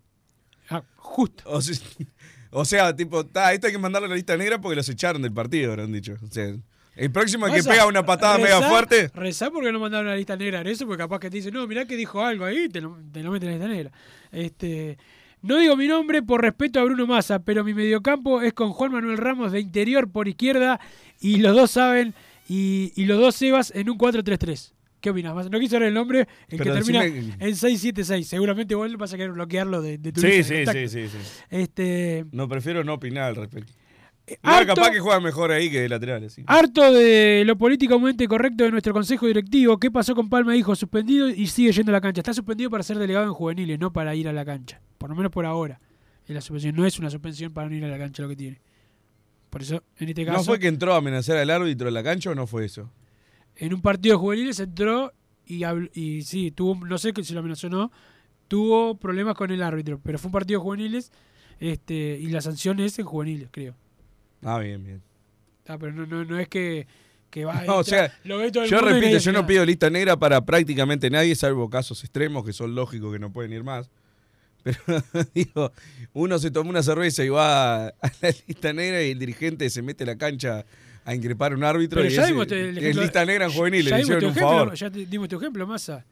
Ah, justo. O sea, o sea, tipo, ta, esto hay que mandarlo a la lista negra porque los echaron del partido, habrán dicho. O sea, el próximo que pega una patada mega fuerte. Rezar porque no mandaron a la lista negra en eso, porque capaz que te dicen, no, mirá que dijo algo ahí, te lo, te lo meten en la lista negra. Este, no digo mi nombre por respeto a Bruno Massa, pero mi mediocampo es con Juan Manuel Ramos de interior por izquierda y los dos saben, y, y los dos Sebas en un 4-3-3. ¿Qué opinas? No quise ver el nombre, el Pero que termina decime- en 6-7-6. Seguramente vos vas a querer bloquearlo de, de tu Sí, sí, sí, sí, sí. Este, No, prefiero no opinar al respecto. No, harto- capaz que juega mejor ahí que de lateral, sí. Harto de lo políticamente correcto de nuestro consejo directivo. ¿Qué pasó con Palma? Dijo suspendido y sigue yendo a la cancha. Está suspendido para ser delegado en juveniles, no para ir a la cancha. Por lo menos por ahora. La suspensión. No es una suspensión para no ir a la cancha lo que tiene. Por eso, en este caso, ¿No fue que entró a amenazar al árbitro en la cancha o no fue eso? en un partido de juveniles entró y, habl- y sí, tuvo, no sé si lo amenazó o no, tuvo problemas con el árbitro. Pero fue un partido de juveniles este, y la sanción es en juveniles, creo. Ah, bien, bien. Ah, pero no, no, no es que, que va No, o entra, sea, lo ve todo el yo mundo repito, yo no pido lista negra para prácticamente nadie, salvo casos extremos que son lógicos que no pueden ir más. Pero digo, uno se toma una cerveza y va a la lista negra y el dirigente se mete a la cancha a increpar a un árbitro Pero y ya dimos el es ejemplo- lista negra en juvenil, ya le hicieron un ejemplo, favor. Ya te dimos tu ejemplo, Massa.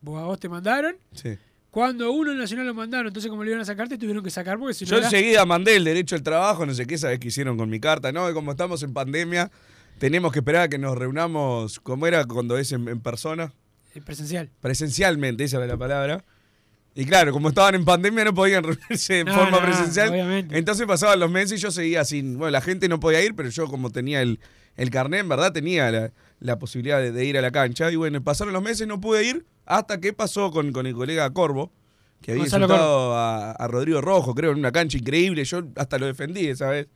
Vos, a vos te mandaron. Sí. Cuando uno Nacional lo mandaron, entonces como le iban a sacar, te tuvieron que sacar porque si no Yo era- enseguida mandé el derecho al trabajo, no sé qué, sabes qué hicieron con mi carta, ¿no? Y como estamos en pandemia, tenemos que esperar a que nos reunamos, como era cuando es en, en persona, eh, presencial. presencialmente, esa era la palabra. Y claro, como estaban en pandemia no podían reunirse en No, forma no, presencial. obviamente. Entonces pasaban los meses y yo seguía sin. Bueno, la gente no podía ir, pero yo como tenía el, el carnet, en verdad tenía la, la posibilidad de, de ir a la cancha. Y bueno, pasaron los meses, no pude ir, hasta que pasó con, con el colega Corvo, que había Gonzalo insultado a, a Rodrigo Rojo, creo, en una cancha increíble. Yo hasta lo defendí esa vez.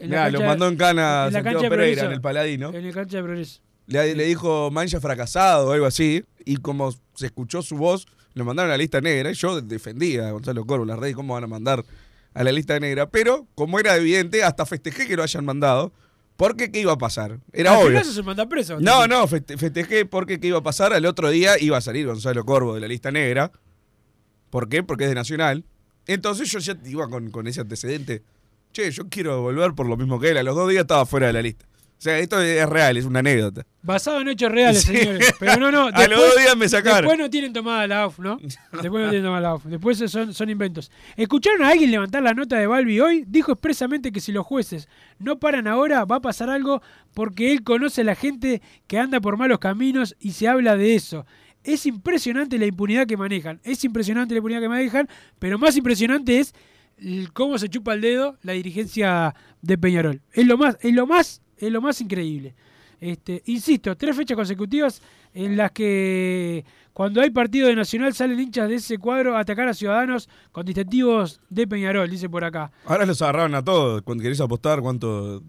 La lo mandó en cana en la Santiago Pereira en el Paladino. En la cancha de Progreso. Le, le dijo mancha fracasado o algo así. Y como se escuchó su voz, lo mandaron a la lista negra. Y yo defendía a Gonzalo Corvo, las redes, ¿cómo van a mandar a la lista negra? Pero, como era evidente, hasta festejé que lo hayan mandado. Porque, ¿qué iba a pasar? Era Al obvio. final se manda preso. No, no, feste- festejé porque qué iba a pasar. Al otro día iba a salir Gonzalo Corvo de la lista negra. ¿Por qué? Porque es de Nacional. Entonces yo ya iba con, con ese antecedente. Che, yo quiero volver por lo mismo que él. A los dos días estaba fuera de la lista. O sea, esto es real, es una anécdota. Basado en hechos reales, Sí. señores. Pero no, no. A los dos días me sacaron. Después no tienen tomada la AUF, ¿no? Después no tienen tomada la AUF. Después son, son inventos. ¿Escucharon a alguien levantar la nota de Balbi hoy? Dijo expresamente que si los jueces no paran ahora, va a pasar algo porque él conoce a la gente que anda por malos caminos y se habla de eso. Es impresionante la impunidad que manejan. Es impresionante la impunidad que manejan, pero más impresionante es cómo se chupa el dedo la dirigencia de Peñarol. Es lo más, es lo más, es lo más increíble. Este, insisto, tres fechas consecutivas en las que cuando hay partido de Nacional salen hinchas de ese cuadro a atacar a ciudadanos con distintivos de Peñarol, dice por acá. Ahora los agarraron a todos. Cuando querés apostar, ¿cuánto,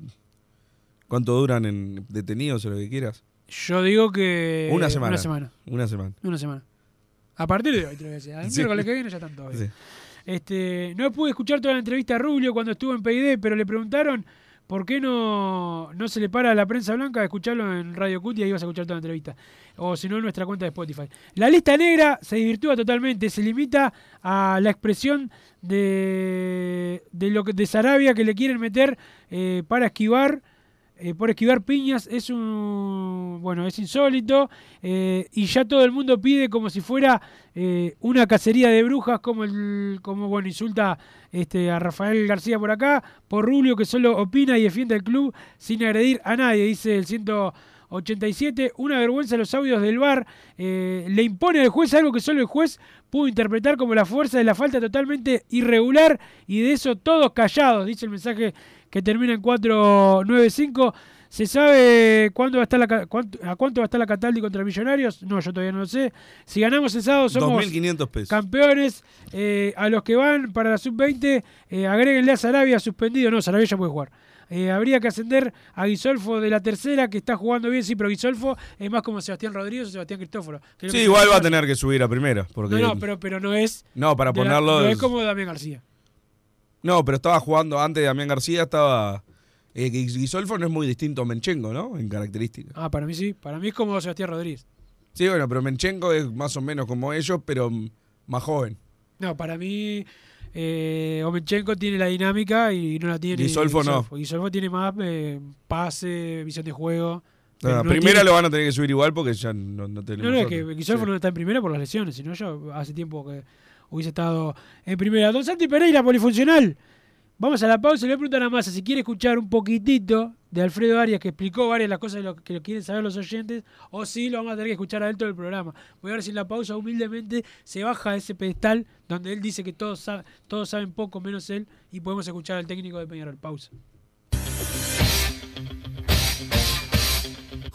cuánto duran en detenidos o lo que quieras? Yo digo que. Una semana. Una semana. Una semana. Una semana. A partir de hoy, te lo voy a decir. El Sí. miércoles que viene ya están todos. Sí. Este, no pude escuchar toda la entrevista a Rubio cuando estuvo en PID, pero le preguntaron por qué no, no se le para a la prensa blanca de escucharlo en Radio Cut y ahí vas a escuchar toda la entrevista. O si no, en nuestra cuenta de Spotify. La lista negra se divirtúa totalmente, se limita a la expresión de, de lo que de Sarabia que le quieren meter eh, para esquivar. Eh, por esquivar piñas es un bueno es insólito eh, y ya todo el mundo pide como si fuera eh, una cacería de brujas como el como bueno insulta este a Rafael García por acá por Rubio que solo opina y defiende el club sin agredir a nadie dice el 187 una vergüenza los audios del bar le impone al juez algo que solo el juez pudo interpretar como la fuerza de la falta totalmente irregular y de eso todos callados dice el mensaje que termina en 495. ¿Se sabe cuándo va a estar la, cuánto- a cuánto va a estar la Cataldi contra Millonarios? No, yo todavía no lo sé. Si ganamos el sábado somos 2.500 pesos. campeones. Eh, a los que van para la sub-20, eh, agréguenle a Sarabia suspendido. No, Sarabia ya puede jugar. Eh, habría que ascender a Guisolfo de la tercera, que está jugando bien, sí, pero Guisolfo es más como Sebastián Rodríguez o Sebastián Cristóforo. Sí, igual va a tener que subir a primera. Porque No, no, pero, pero no es. No, para de la- ponerlo no es- es como Damián García. No, pero estaba jugando antes de Damián García, estaba. Eh, Guis- Guisolfo no es muy distinto a Menchenko, ¿no? En características. Ah, para mí sí. Para mí es como Sebastián Rodríguez. Sí, bueno, pero Menchenko es más o menos como ellos, pero más joven. No, para mí eh, Omenchenko tiene la dinámica y no la tiene Guisolfo no. Guisolfo tiene más eh, pase, visión de juego. No primera tiene- lo van a tener que subir igual porque ya no, no tenemos. No, no, es que. Guisolfo Sí. no está en primera por las lesiones, sino yo hace tiempo que hubiese estado en primera. Don Santi Pereira, polifuncional. Vamos a la pausa y le voy a preguntar a Massa si quiere escuchar un poquitito de Alfredo Arias que explicó varias de las cosas de lo que quieren saber los oyentes, o si lo vamos a tener que escuchar a él todo el programa. Voy a ver si en la pausa humildemente se baja de ese pedestal donde él dice que todos, todos saben poco menos él y podemos escuchar al técnico de Peñarol. Pausa.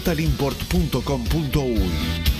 www.totalimport.com.uy.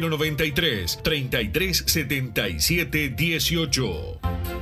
093 33 77 18.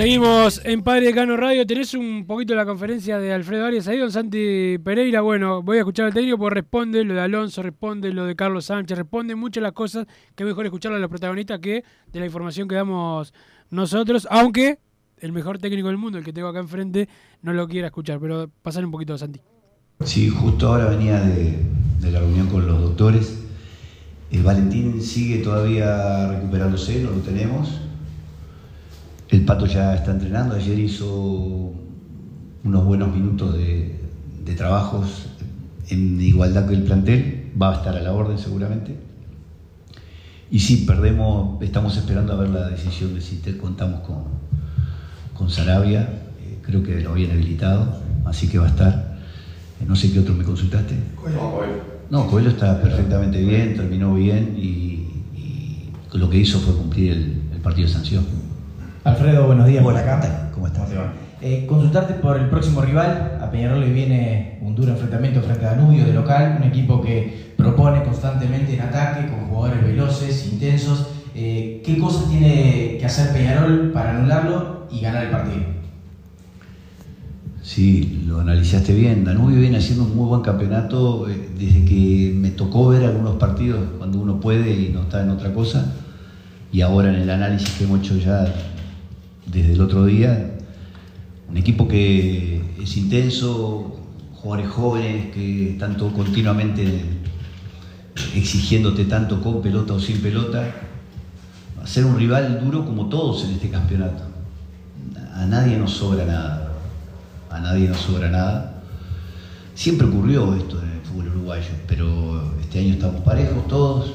Seguimos en Padre Decano Radio. ¿Tenés un poquito la conferencia de Alfredo Arias ahí, don Santi Pereira? Bueno, voy a escuchar al técnico porque responde lo de Alonso, responde lo de Carlos Sánchez, responde muchas las cosas que mejor escucharlo a los protagonistas que de la información que damos nosotros, aunque el mejor técnico del mundo, el que tengo acá enfrente, no lo quiera escuchar. Pero pasar un poquito, Santi. Sí, justo ahora venía de, de la reunión con los doctores. Eh, Valentín sigue todavía recuperándose, no lo tenemos. El Pato ya está entrenando, ayer hizo unos buenos minutos de, de trabajos en igualdad que el plantel, va a estar a la orden seguramente. Y sí, perdemos, estamos esperando a ver la decisión de si te contamos con, con Sarabia, eh, creo que lo habían habilitado, así que va a estar. Eh, No sé qué otro me consultaste. No, Coelho está perfectamente bien, terminó bien y, y lo que hizo fue cumplir el, el partido de sanción. Alfredo, buenos días Hola. ¿qué tal? ¿Cómo estás? te va? Eh, consultarte por el próximo rival. A Peñarol le viene un duro enfrentamiento frente a Danubio de local, un equipo que propone constantemente en ataque, con jugadores veloces, intensos. Eh, ¿Qué cosas tiene que hacer Peñarol para anularlo y ganar el partido? Sí, lo analizaste bien. Danubio viene haciendo un muy buen campeonato eh, desde que me tocó ver algunos partidos cuando uno puede y no está en otra cosa. Y ahora en el análisis que hemos hecho ya desde el otro día, un equipo que es intenso, jugadores jóvenes que están todo continuamente exigiéndote tanto con pelota o sin pelota. Va a ser un rival duro como todos en este campeonato. A nadie nos sobra nada a nadie nos sobra nada. Siempre ocurrió esto en el fútbol uruguayo, pero este año estamos parejos todos.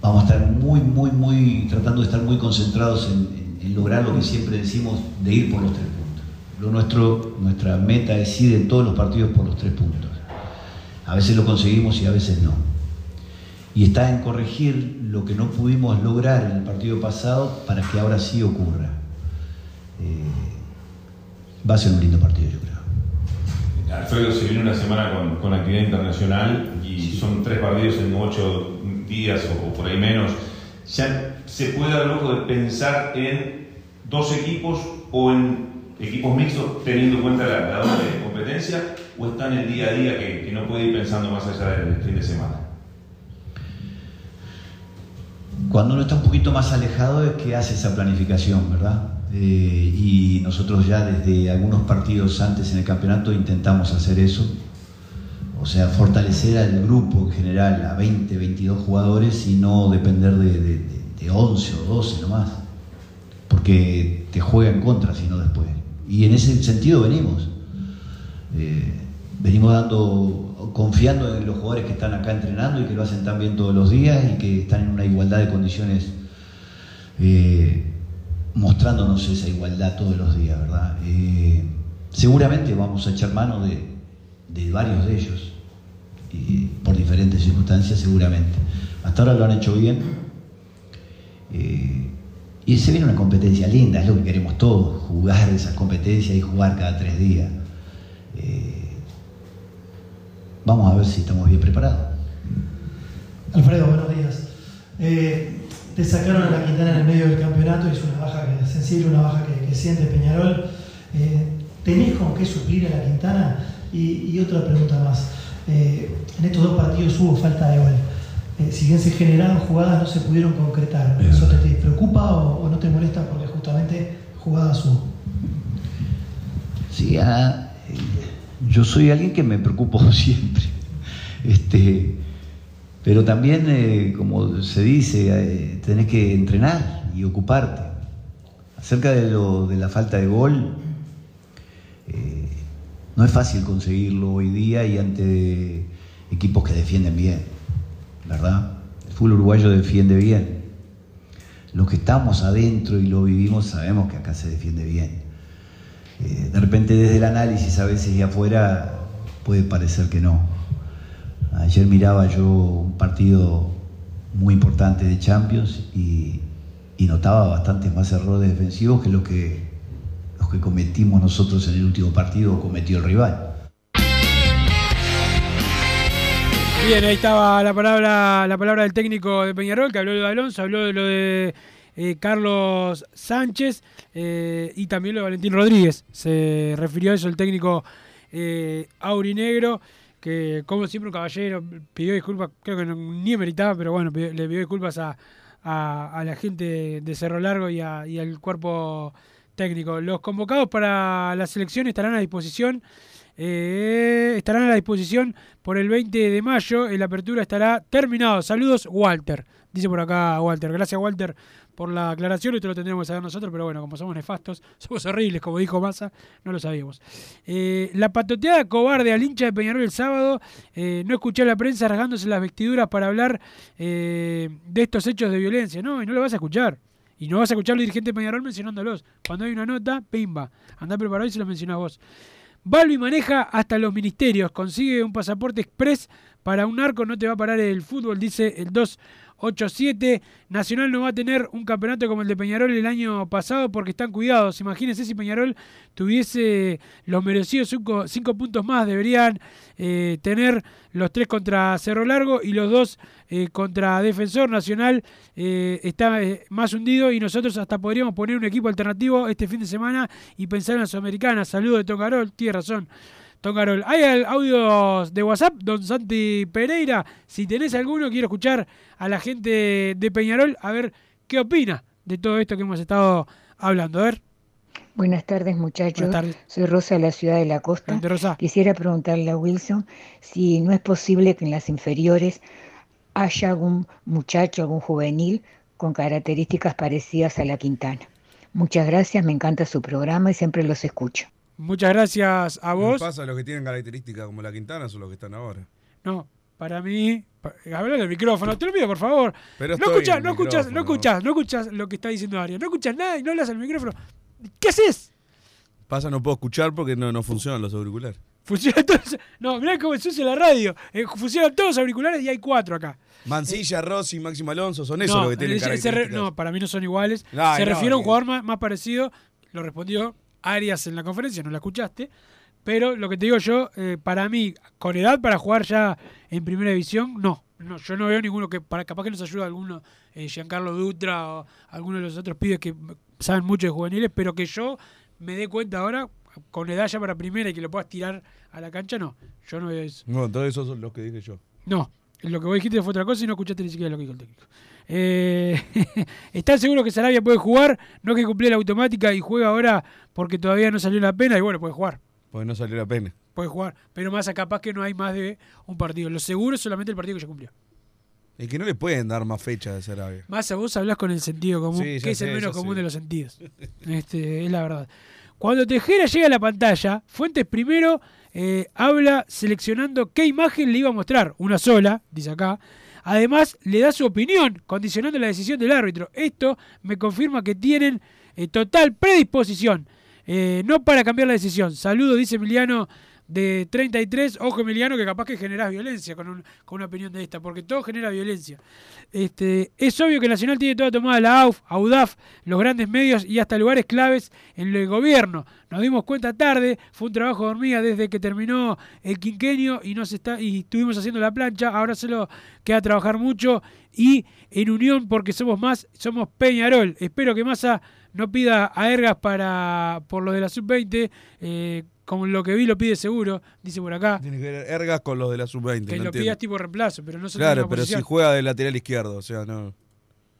Vamos a estar muy, muy, muy, tratando de estar muy concentrados en, en- lograr lo que siempre decimos de ir por los tres puntos. Lo nuestro, nuestra meta es ir en todos los partidos por los tres puntos. A veces lo conseguimos y a veces no. Y está en corregir lo que no pudimos lograr en el partido pasado para que ahora sí ocurra. Eh, va a ser un lindo partido, yo creo. Alfredo, se viene una semana con, con actividad internacional y son tres partidos en ocho días o, o por ahí menos. ¿Ya se puede dar lujo de pensar en dos equipos o en equipos mixtos teniendo en cuenta la, doble competencia o está en el día a día que, no puede ir pensando más allá del fin de semana? Cuando uno está un poquito más alejado es que hace esa planificación, ¿verdad? Eh, y nosotros ya desde algunos partidos antes en el campeonato intentamos hacer eso. O sea, fortalecer al grupo en general, a 20, 22 jugadores y no depender de, de, de 11 o 12 nomás. Porque te juega en contra, si no después. Y en ese sentido venimos. Eh, venimos dando, confiando en los jugadores que están acá entrenando y que lo hacen tan bien todos los días y que están en una igualdad de condiciones, eh, mostrándonos esa igualdad todos los días, ¿verdad? Eh, seguramente vamos a echar mano de, de varios de ellos, por diferentes circunstancias, seguramente. Hasta ahora lo han hecho bien. Eh, y se viene una competencia linda, es lo que queremos todos, jugar esas competencias y jugar cada tres días. Eh, vamos a ver si estamos bien preparados. Alfredo, buenos días. Eh, te sacaron a la Quintana en el medio del campeonato es una baja que, sensible, una baja que, siente Peñarol. Eh, ¿Tenés con qué suplir a la Quintana? Y, otra pregunta más. En estos dos partidos hubo falta de gol. Eh, si bien se generaron jugadas, no se pudieron concretar. ¿Eso te, te preocupa o, o no te molesta porque justamente jugadas hubo? Sí, ah, yo soy alguien que me preocupo siempre. Este, pero también, eh, como se dice, eh, tenés que entrenar y ocuparte. Acerca de, lo, de la falta de gol, eh, no es fácil conseguirlo hoy día y ante equipos que defienden bien, ¿verdad? El fútbol uruguayo defiende bien. Los que estamos adentro y lo vivimos sabemos que acá se defiende bien. Eh, de repente desde el análisis a veces y afuera puede parecer que no. Ayer miraba yo un partido muy importante de Champions y, y notaba bastantes más errores defensivos que los que los que cometimos nosotros en el último partido o cometió el rival. Bien, ahí estaba la palabra, la palabra del técnico de Peñarol, que habló de Alonso, habló de lo de eh, Carlos Sánchez eh, y también lo de Valentín Rodríguez. Se refirió a eso el técnico eh, aurinegro, que como siempre un caballero pidió disculpas, creo que ni meritaba, pero bueno, le pidió disculpas a, a- la gente de Cerro Largo y al cuerpo técnico. Los convocados para la selección estarán a disposición. Eh, estarán a la disposición por el 20 de mayo. La apertura estará terminado. Saludos, Walter. Dice por acá Walter. Gracias, Walter, por la aclaración. Esto lo tendríamos que saber nosotros, pero bueno, como somos nefastos, somos horribles, como dijo Massa, no lo sabíamos. Eh, la patoteada cobarde al hincha de Peñarol el sábado. eh, no escuché a la prensa rasgándose las vestiduras para hablar eh, de estos hechos de violencia. No, y no lo vas a escuchar. Y no vas a escuchar al dirigente Peñarol mencionándolos. Cuando hay una nota, pimba. Andá preparado y se lo mencionás vos. Balbi maneja hasta los ministerios. Consigue un pasaporte express para un narco. No te va a parar el fútbol, dice el 287. Nacional no va a tener un campeonato como el de Peñarol el año pasado porque están cuidados. Imagínense si Peñarol tuviese los merecidos cinco, puntos más. Deberían eh, tener los tres contra Cerro Largo y los dos eh, contra Defensor Nacional. eh, está más hundido y nosotros hasta podríamos poner un equipo alternativo este fin de semana y pensar en la Sudamericana. Saludos de Tocarol, tiene razón. Tocarol. ¿Hay audios de WhatsApp, don Santi Pereira? Si tenés alguno, quiero escuchar a la gente de Peñarol a ver qué opina de todo esto que hemos estado hablando. A ver. Buenas tardes, muchachos. Buenas tardes. Soy Rosa de la ciudad de la costa. Rosa. Quisiera preguntarle a Wilson si no es posible que en las inferiores haya algún muchacho, algún juvenil con características parecidas a la Quintana. Muchas gracias, me encanta su programa y siempre los escucho. Muchas gracias a ¿Qué vos. pasa? Los que tienen características como la Quintana son los que están ahora. No, para mí. pa- Habla del micrófono, te lo pido por favor. Pero no escuchás, en no escuchás, no escuchás, no escuchás lo que está diciendo Arias. No escuchás nada y no hablas al micrófono. ¿Qué haces? Pasa, no puedo escuchar porque no, no funcionan los auriculares. Funciona todos. No, mirá cómo se usa la radio. Eh, funcionan todos los auriculares y hay cuatro acá. Mancilla, Rossi, Máximo Alonso, son esos no, los que tienen re- no, para mí no son iguales. Ay, se no, refiere a un jugador más, más parecido. Lo respondió Arias en la conferencia, no la escuchaste. Pero lo que te digo yo, eh, para mí, con edad para jugar ya en primera división, no. no yo no veo ninguno que, para, capaz que nos ayuda alguno, eh, Giancarlo Dutra o alguno de los otros pibes que saben mucho de juveniles, pero que yo me dé cuenta ahora, con edad ya para primera y que lo puedas tirar a la cancha, no. Yo no veo eso. No, todos esos son los que dije yo. No, lo que vos dijiste fue otra cosa y no escuchaste ni siquiera lo que dijo el técnico. Eh, ¿Están seguros que Sarabia puede jugar? No que cumplió la automática y juega ahora porque todavía no salió la pena y bueno, puede jugar. Porque no salió la pena. Puede jugar. Pero Massa capaz que no hay más de un partido. Lo seguro es solamente el partido que ya cumplió. Y que no le pueden dar más fechas de Sarabia. Massa, vos hablás con el sentido común, Sí, que es sé, el menos común sé. de los sentidos. Este, es la verdad. Cuando Tejera llega a la pantalla, Fuentes primero eh, habla seleccionando qué imagen le iba a mostrar. Una sola, dice acá. Además, le da su opinión, condicionando la decisión del árbitro. Esto me confirma que tienen eh, total predisposición. eh, no para cambiar la decisión. Saludo, dice Emiliano de 33. Ojo, Emiliano, que capaz que generás violencia con, un- con una opinión de esta, porque todo genera violencia. Este, es obvio que Nacional tiene toda tomada la AUF, AUDAF, los grandes medios y hasta lugares claves en el gobierno. Nos dimos cuenta tarde, fue un trabajo de hormiga desde que terminó el quinquenio y nos está y estuvimos haciendo la plancha, ahora solo queda trabajar mucho y en unión porque somos más, somos Peñarol. Espero que Massa no pida a Ergas para por lo de la sub-20, eh, como lo que vi lo pide seguro, dice por acá. Tiene que ver Ergas con los de la sub-20. Que no lo entiendo. pidas tipo reemplazo, pero no se Claro, pero si juega de lateral izquierdo, o sea, no.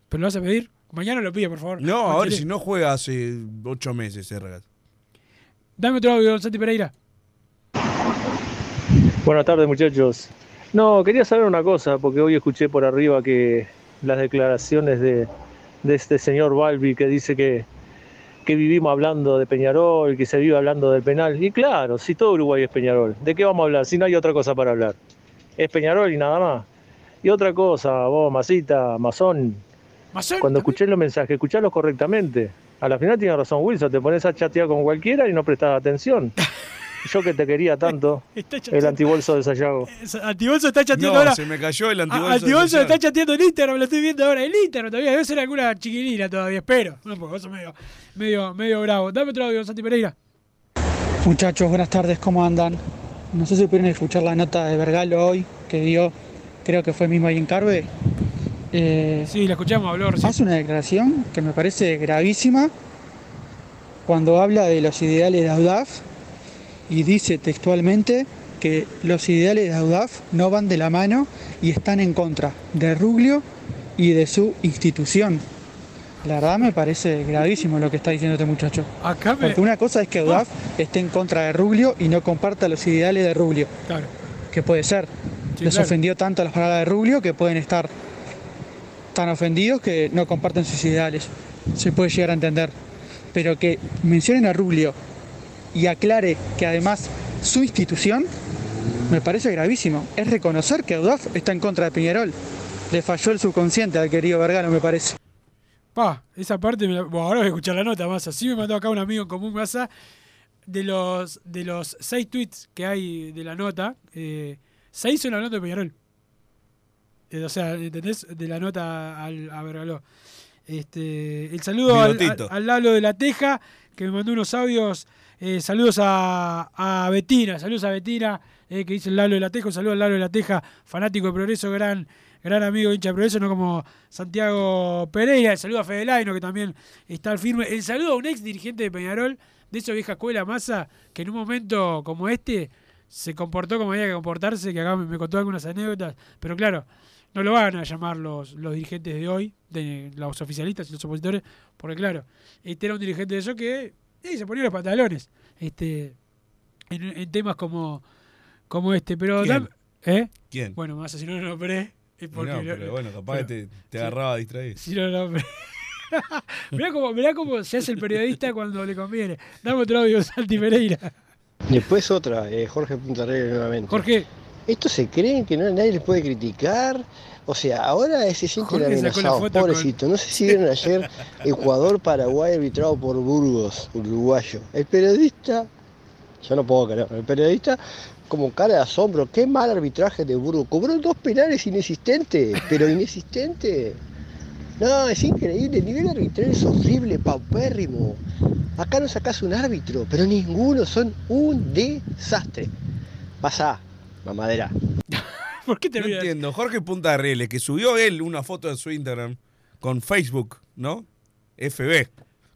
¿Pero lo vas a pedir? Mañana lo pide, por favor. No, ahora Manchele. si no juega hace ocho meses Ergas. Dame otro audio, Santi Pereira. Buenas tardes muchachos. No, quería saber una cosa, porque hoy escuché por arriba que las declaraciones de, de este señor Balbi que dice que, que vivimos hablando de Peñarol, que se vive hablando del penal. Y claro, si todo Uruguay es Peñarol, ¿de qué vamos a hablar? Si no hay otra cosa para hablar. Es Peñarol y nada más. Y otra cosa, vos, Masita, Mazón, cuando escuché los mensajes, escuchalos correctamente. A la final tiene razón Wilson, te pones a chatear con cualquiera y no prestas atención. Yo que te quería tanto, el antibolso de Sayago. Antibolso está chateando No, ahora. se me cayó el antibolso. Antibolso está chateando en Instagram, lo estoy viendo ahora. El Instagram todavía debe ser alguna chiquilina todavía, espero. No, porque vos sos medio, medio, medio bravo. Dame otro audio, Santi Pereira. Muchachos, buenas tardes, ¿cómo andan? No sé si pudieron escuchar la nota de Vergalo hoy que dio, creo que fue mismo ahí en Carve. Eh, sí, la escuchamos, habló recién. Hace una declaración que me parece gravísima cuando habla de los ideales de Audaf y dice textualmente que los ideales de Audaf no van de la mano y están en contra de Ruglio y de su institución. La verdad me parece gravísimo lo que está diciendo este muchacho. Acá me- Porque una cosa es que Audaf esté en contra de Ruglio y no comparta los ideales de Ruglio. Claro. Que puede ser. Sí, Les claro. ofendió tanto las palabras de Ruglio que pueden estar tan ofendidos que no comparten sus ideales. Se puede llegar a entender. Pero que mencionen a Ruglio y aclare que además su institución me parece gravísimo. Es reconocer que Audaf está en contra de Peñarol. Le falló el subconsciente al querido Vergano, me parece. Pa, esa parte, me la- bueno, ahora voy a escuchar la nota, Massa. Sí me mandó acá un amigo en común, Massa, de los, de los seis tweets que hay de la nota, eh, seis son hablando de Peñarol. Eh, o sea, ¿entendés? De la nota al, a Vergaló. Este, el saludo al, al, al Lalo de la Teja, que me mandó unos audios. Eh, saludos a, Betina, saludos a Betina, eh, que dice el Lalo de la Teja. Un al Lalo de la Teja, fanático de Progreso, gran, gran amigo hincha de Progreso, no como Santiago Pereira. El saludo a Fede Laino, que también está al firme. El saludo a un ex dirigente de Peñarol, de esa vieja escuela masa, que en un momento como este se comportó como había que comportarse, que acá me, me contó algunas anécdotas, pero claro, no lo van a llamar los, los dirigentes de hoy, de los oficialistas y los opositores, porque claro, este era un dirigente de eso que eh, se ponía los pantalones este en, en temas como, como este. Pero ¿Quién? dam- ¿Eh? ¿Quién? Bueno, más si no lo nombré. Es Y porque no, lo- pero bueno, capaz pero- que te, te sí. agarraba distraído. Si no lo nombré. mirá, cómo, mirá cómo se hace el periodista cuando le conviene. Dame otro audio, Santi Pereira. Después otra, eh, Jorge Puntarrega nuevamente. Jorge. ¿Estos se creen que no, nadie les puede criticar? O sea, ahora se sienten Jorge sacó la amenazados, foto con- pobrecito. No sé si vieron ayer Ecuador-Paraguay arbitrado por Burgos, uruguayo. El periodista, yo no puedo creer, el periodista como cara de asombro, qué mal arbitraje de Burgos. Cobró dos penales inexistentes, pero inexistentes. No, es increíble, el nivel arbitral es horrible, paupérrimo. Acá no sacás un árbitro, pero ninguno, son un desastre. Pasa, mamadera. ¿Por qué te No olvidas? entiendo. Jorge Punta Reles, que subió él una foto de su Instagram con Facebook, ¿no? FB,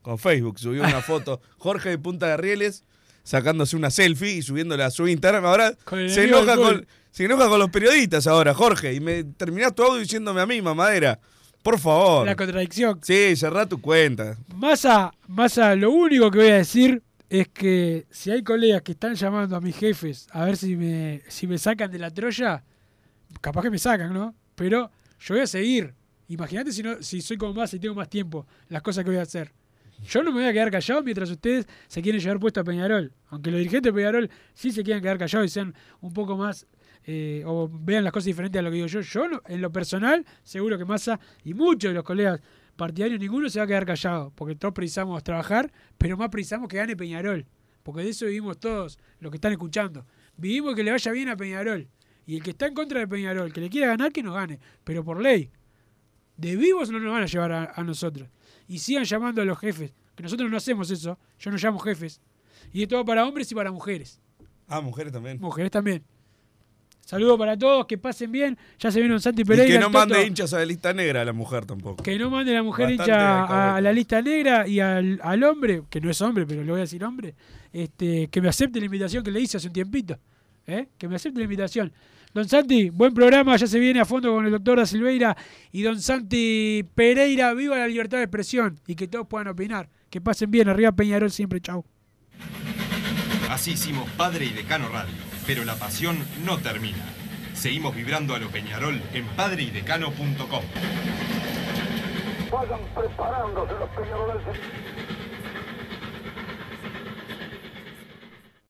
con Facebook, subió una foto. Jorge de Punta de Rieles sacándose una selfie y subiéndola a su Instagram. Ahora se enoja con, se enoja con los periodistas ahora, Jorge. Y me terminás tu audio diciéndome a mí, mamadera. Por favor. La contradicción. Sí, cerrá tu cuenta. Massa, Massa, lo único que voy a decir es que si hay colegas que están llamando a mis jefes a ver si me, si me sacan de la Troya, capaz que me sacan, ¿no? Pero yo voy a seguir. Imagínate si, no, si soy como más y tengo más tiempo, las cosas que voy a hacer. Yo no me voy a quedar callado mientras ustedes se quieren llevar puesto a Peñarol. Aunque los dirigentes de Peñarol sí se quieran quedar callados y sean un poco más eh, o vean las cosas diferentes a lo que digo yo. Yo, no- en lo personal, seguro que Massa y muchos de los colegas partidarios, ninguno se va a quedar callado, porque todos precisamos trabajar, pero más precisamos que gane Peñarol, porque de eso vivimos todos los que están escuchando. Vivimos que le vaya bien a Peñarol. Y el que está en contra de Peñarol, que le quiera ganar, que nos gane, pero por ley. De vivos no nos van a llevar a, a nosotros. Y sigan llamando a los jefes, que nosotros no hacemos eso, yo no llamo jefes. Y esto va para hombres y para mujeres. Ah, mujeres también. Mujeres también. Saludos para todos, que pasen bien. Ya se vieron Santi Y Pereira. que no mande hinchas a la lista negra a la mujer tampoco. Que no mande la mujer Bastante hincha a la lista negra y al, al hombre, que no es hombre, pero le voy a decir hombre, este, que me acepte la invitación que le hice hace un tiempito. ¿eh? Que me acepte la invitación. Don Santi, buen programa, ya se viene a fondo con el doctor Da Silveira y don Santi Pereira, viva la libertad de expresión y que todos puedan opinar. Que pasen bien, arriba Peñarol siempre, chau. Así hicimos Padre y Decano Radio, pero la pasión no termina. Seguimos vibrando a lo Peñarol en padreidecano.com. Vayan preparándose los peñaroles.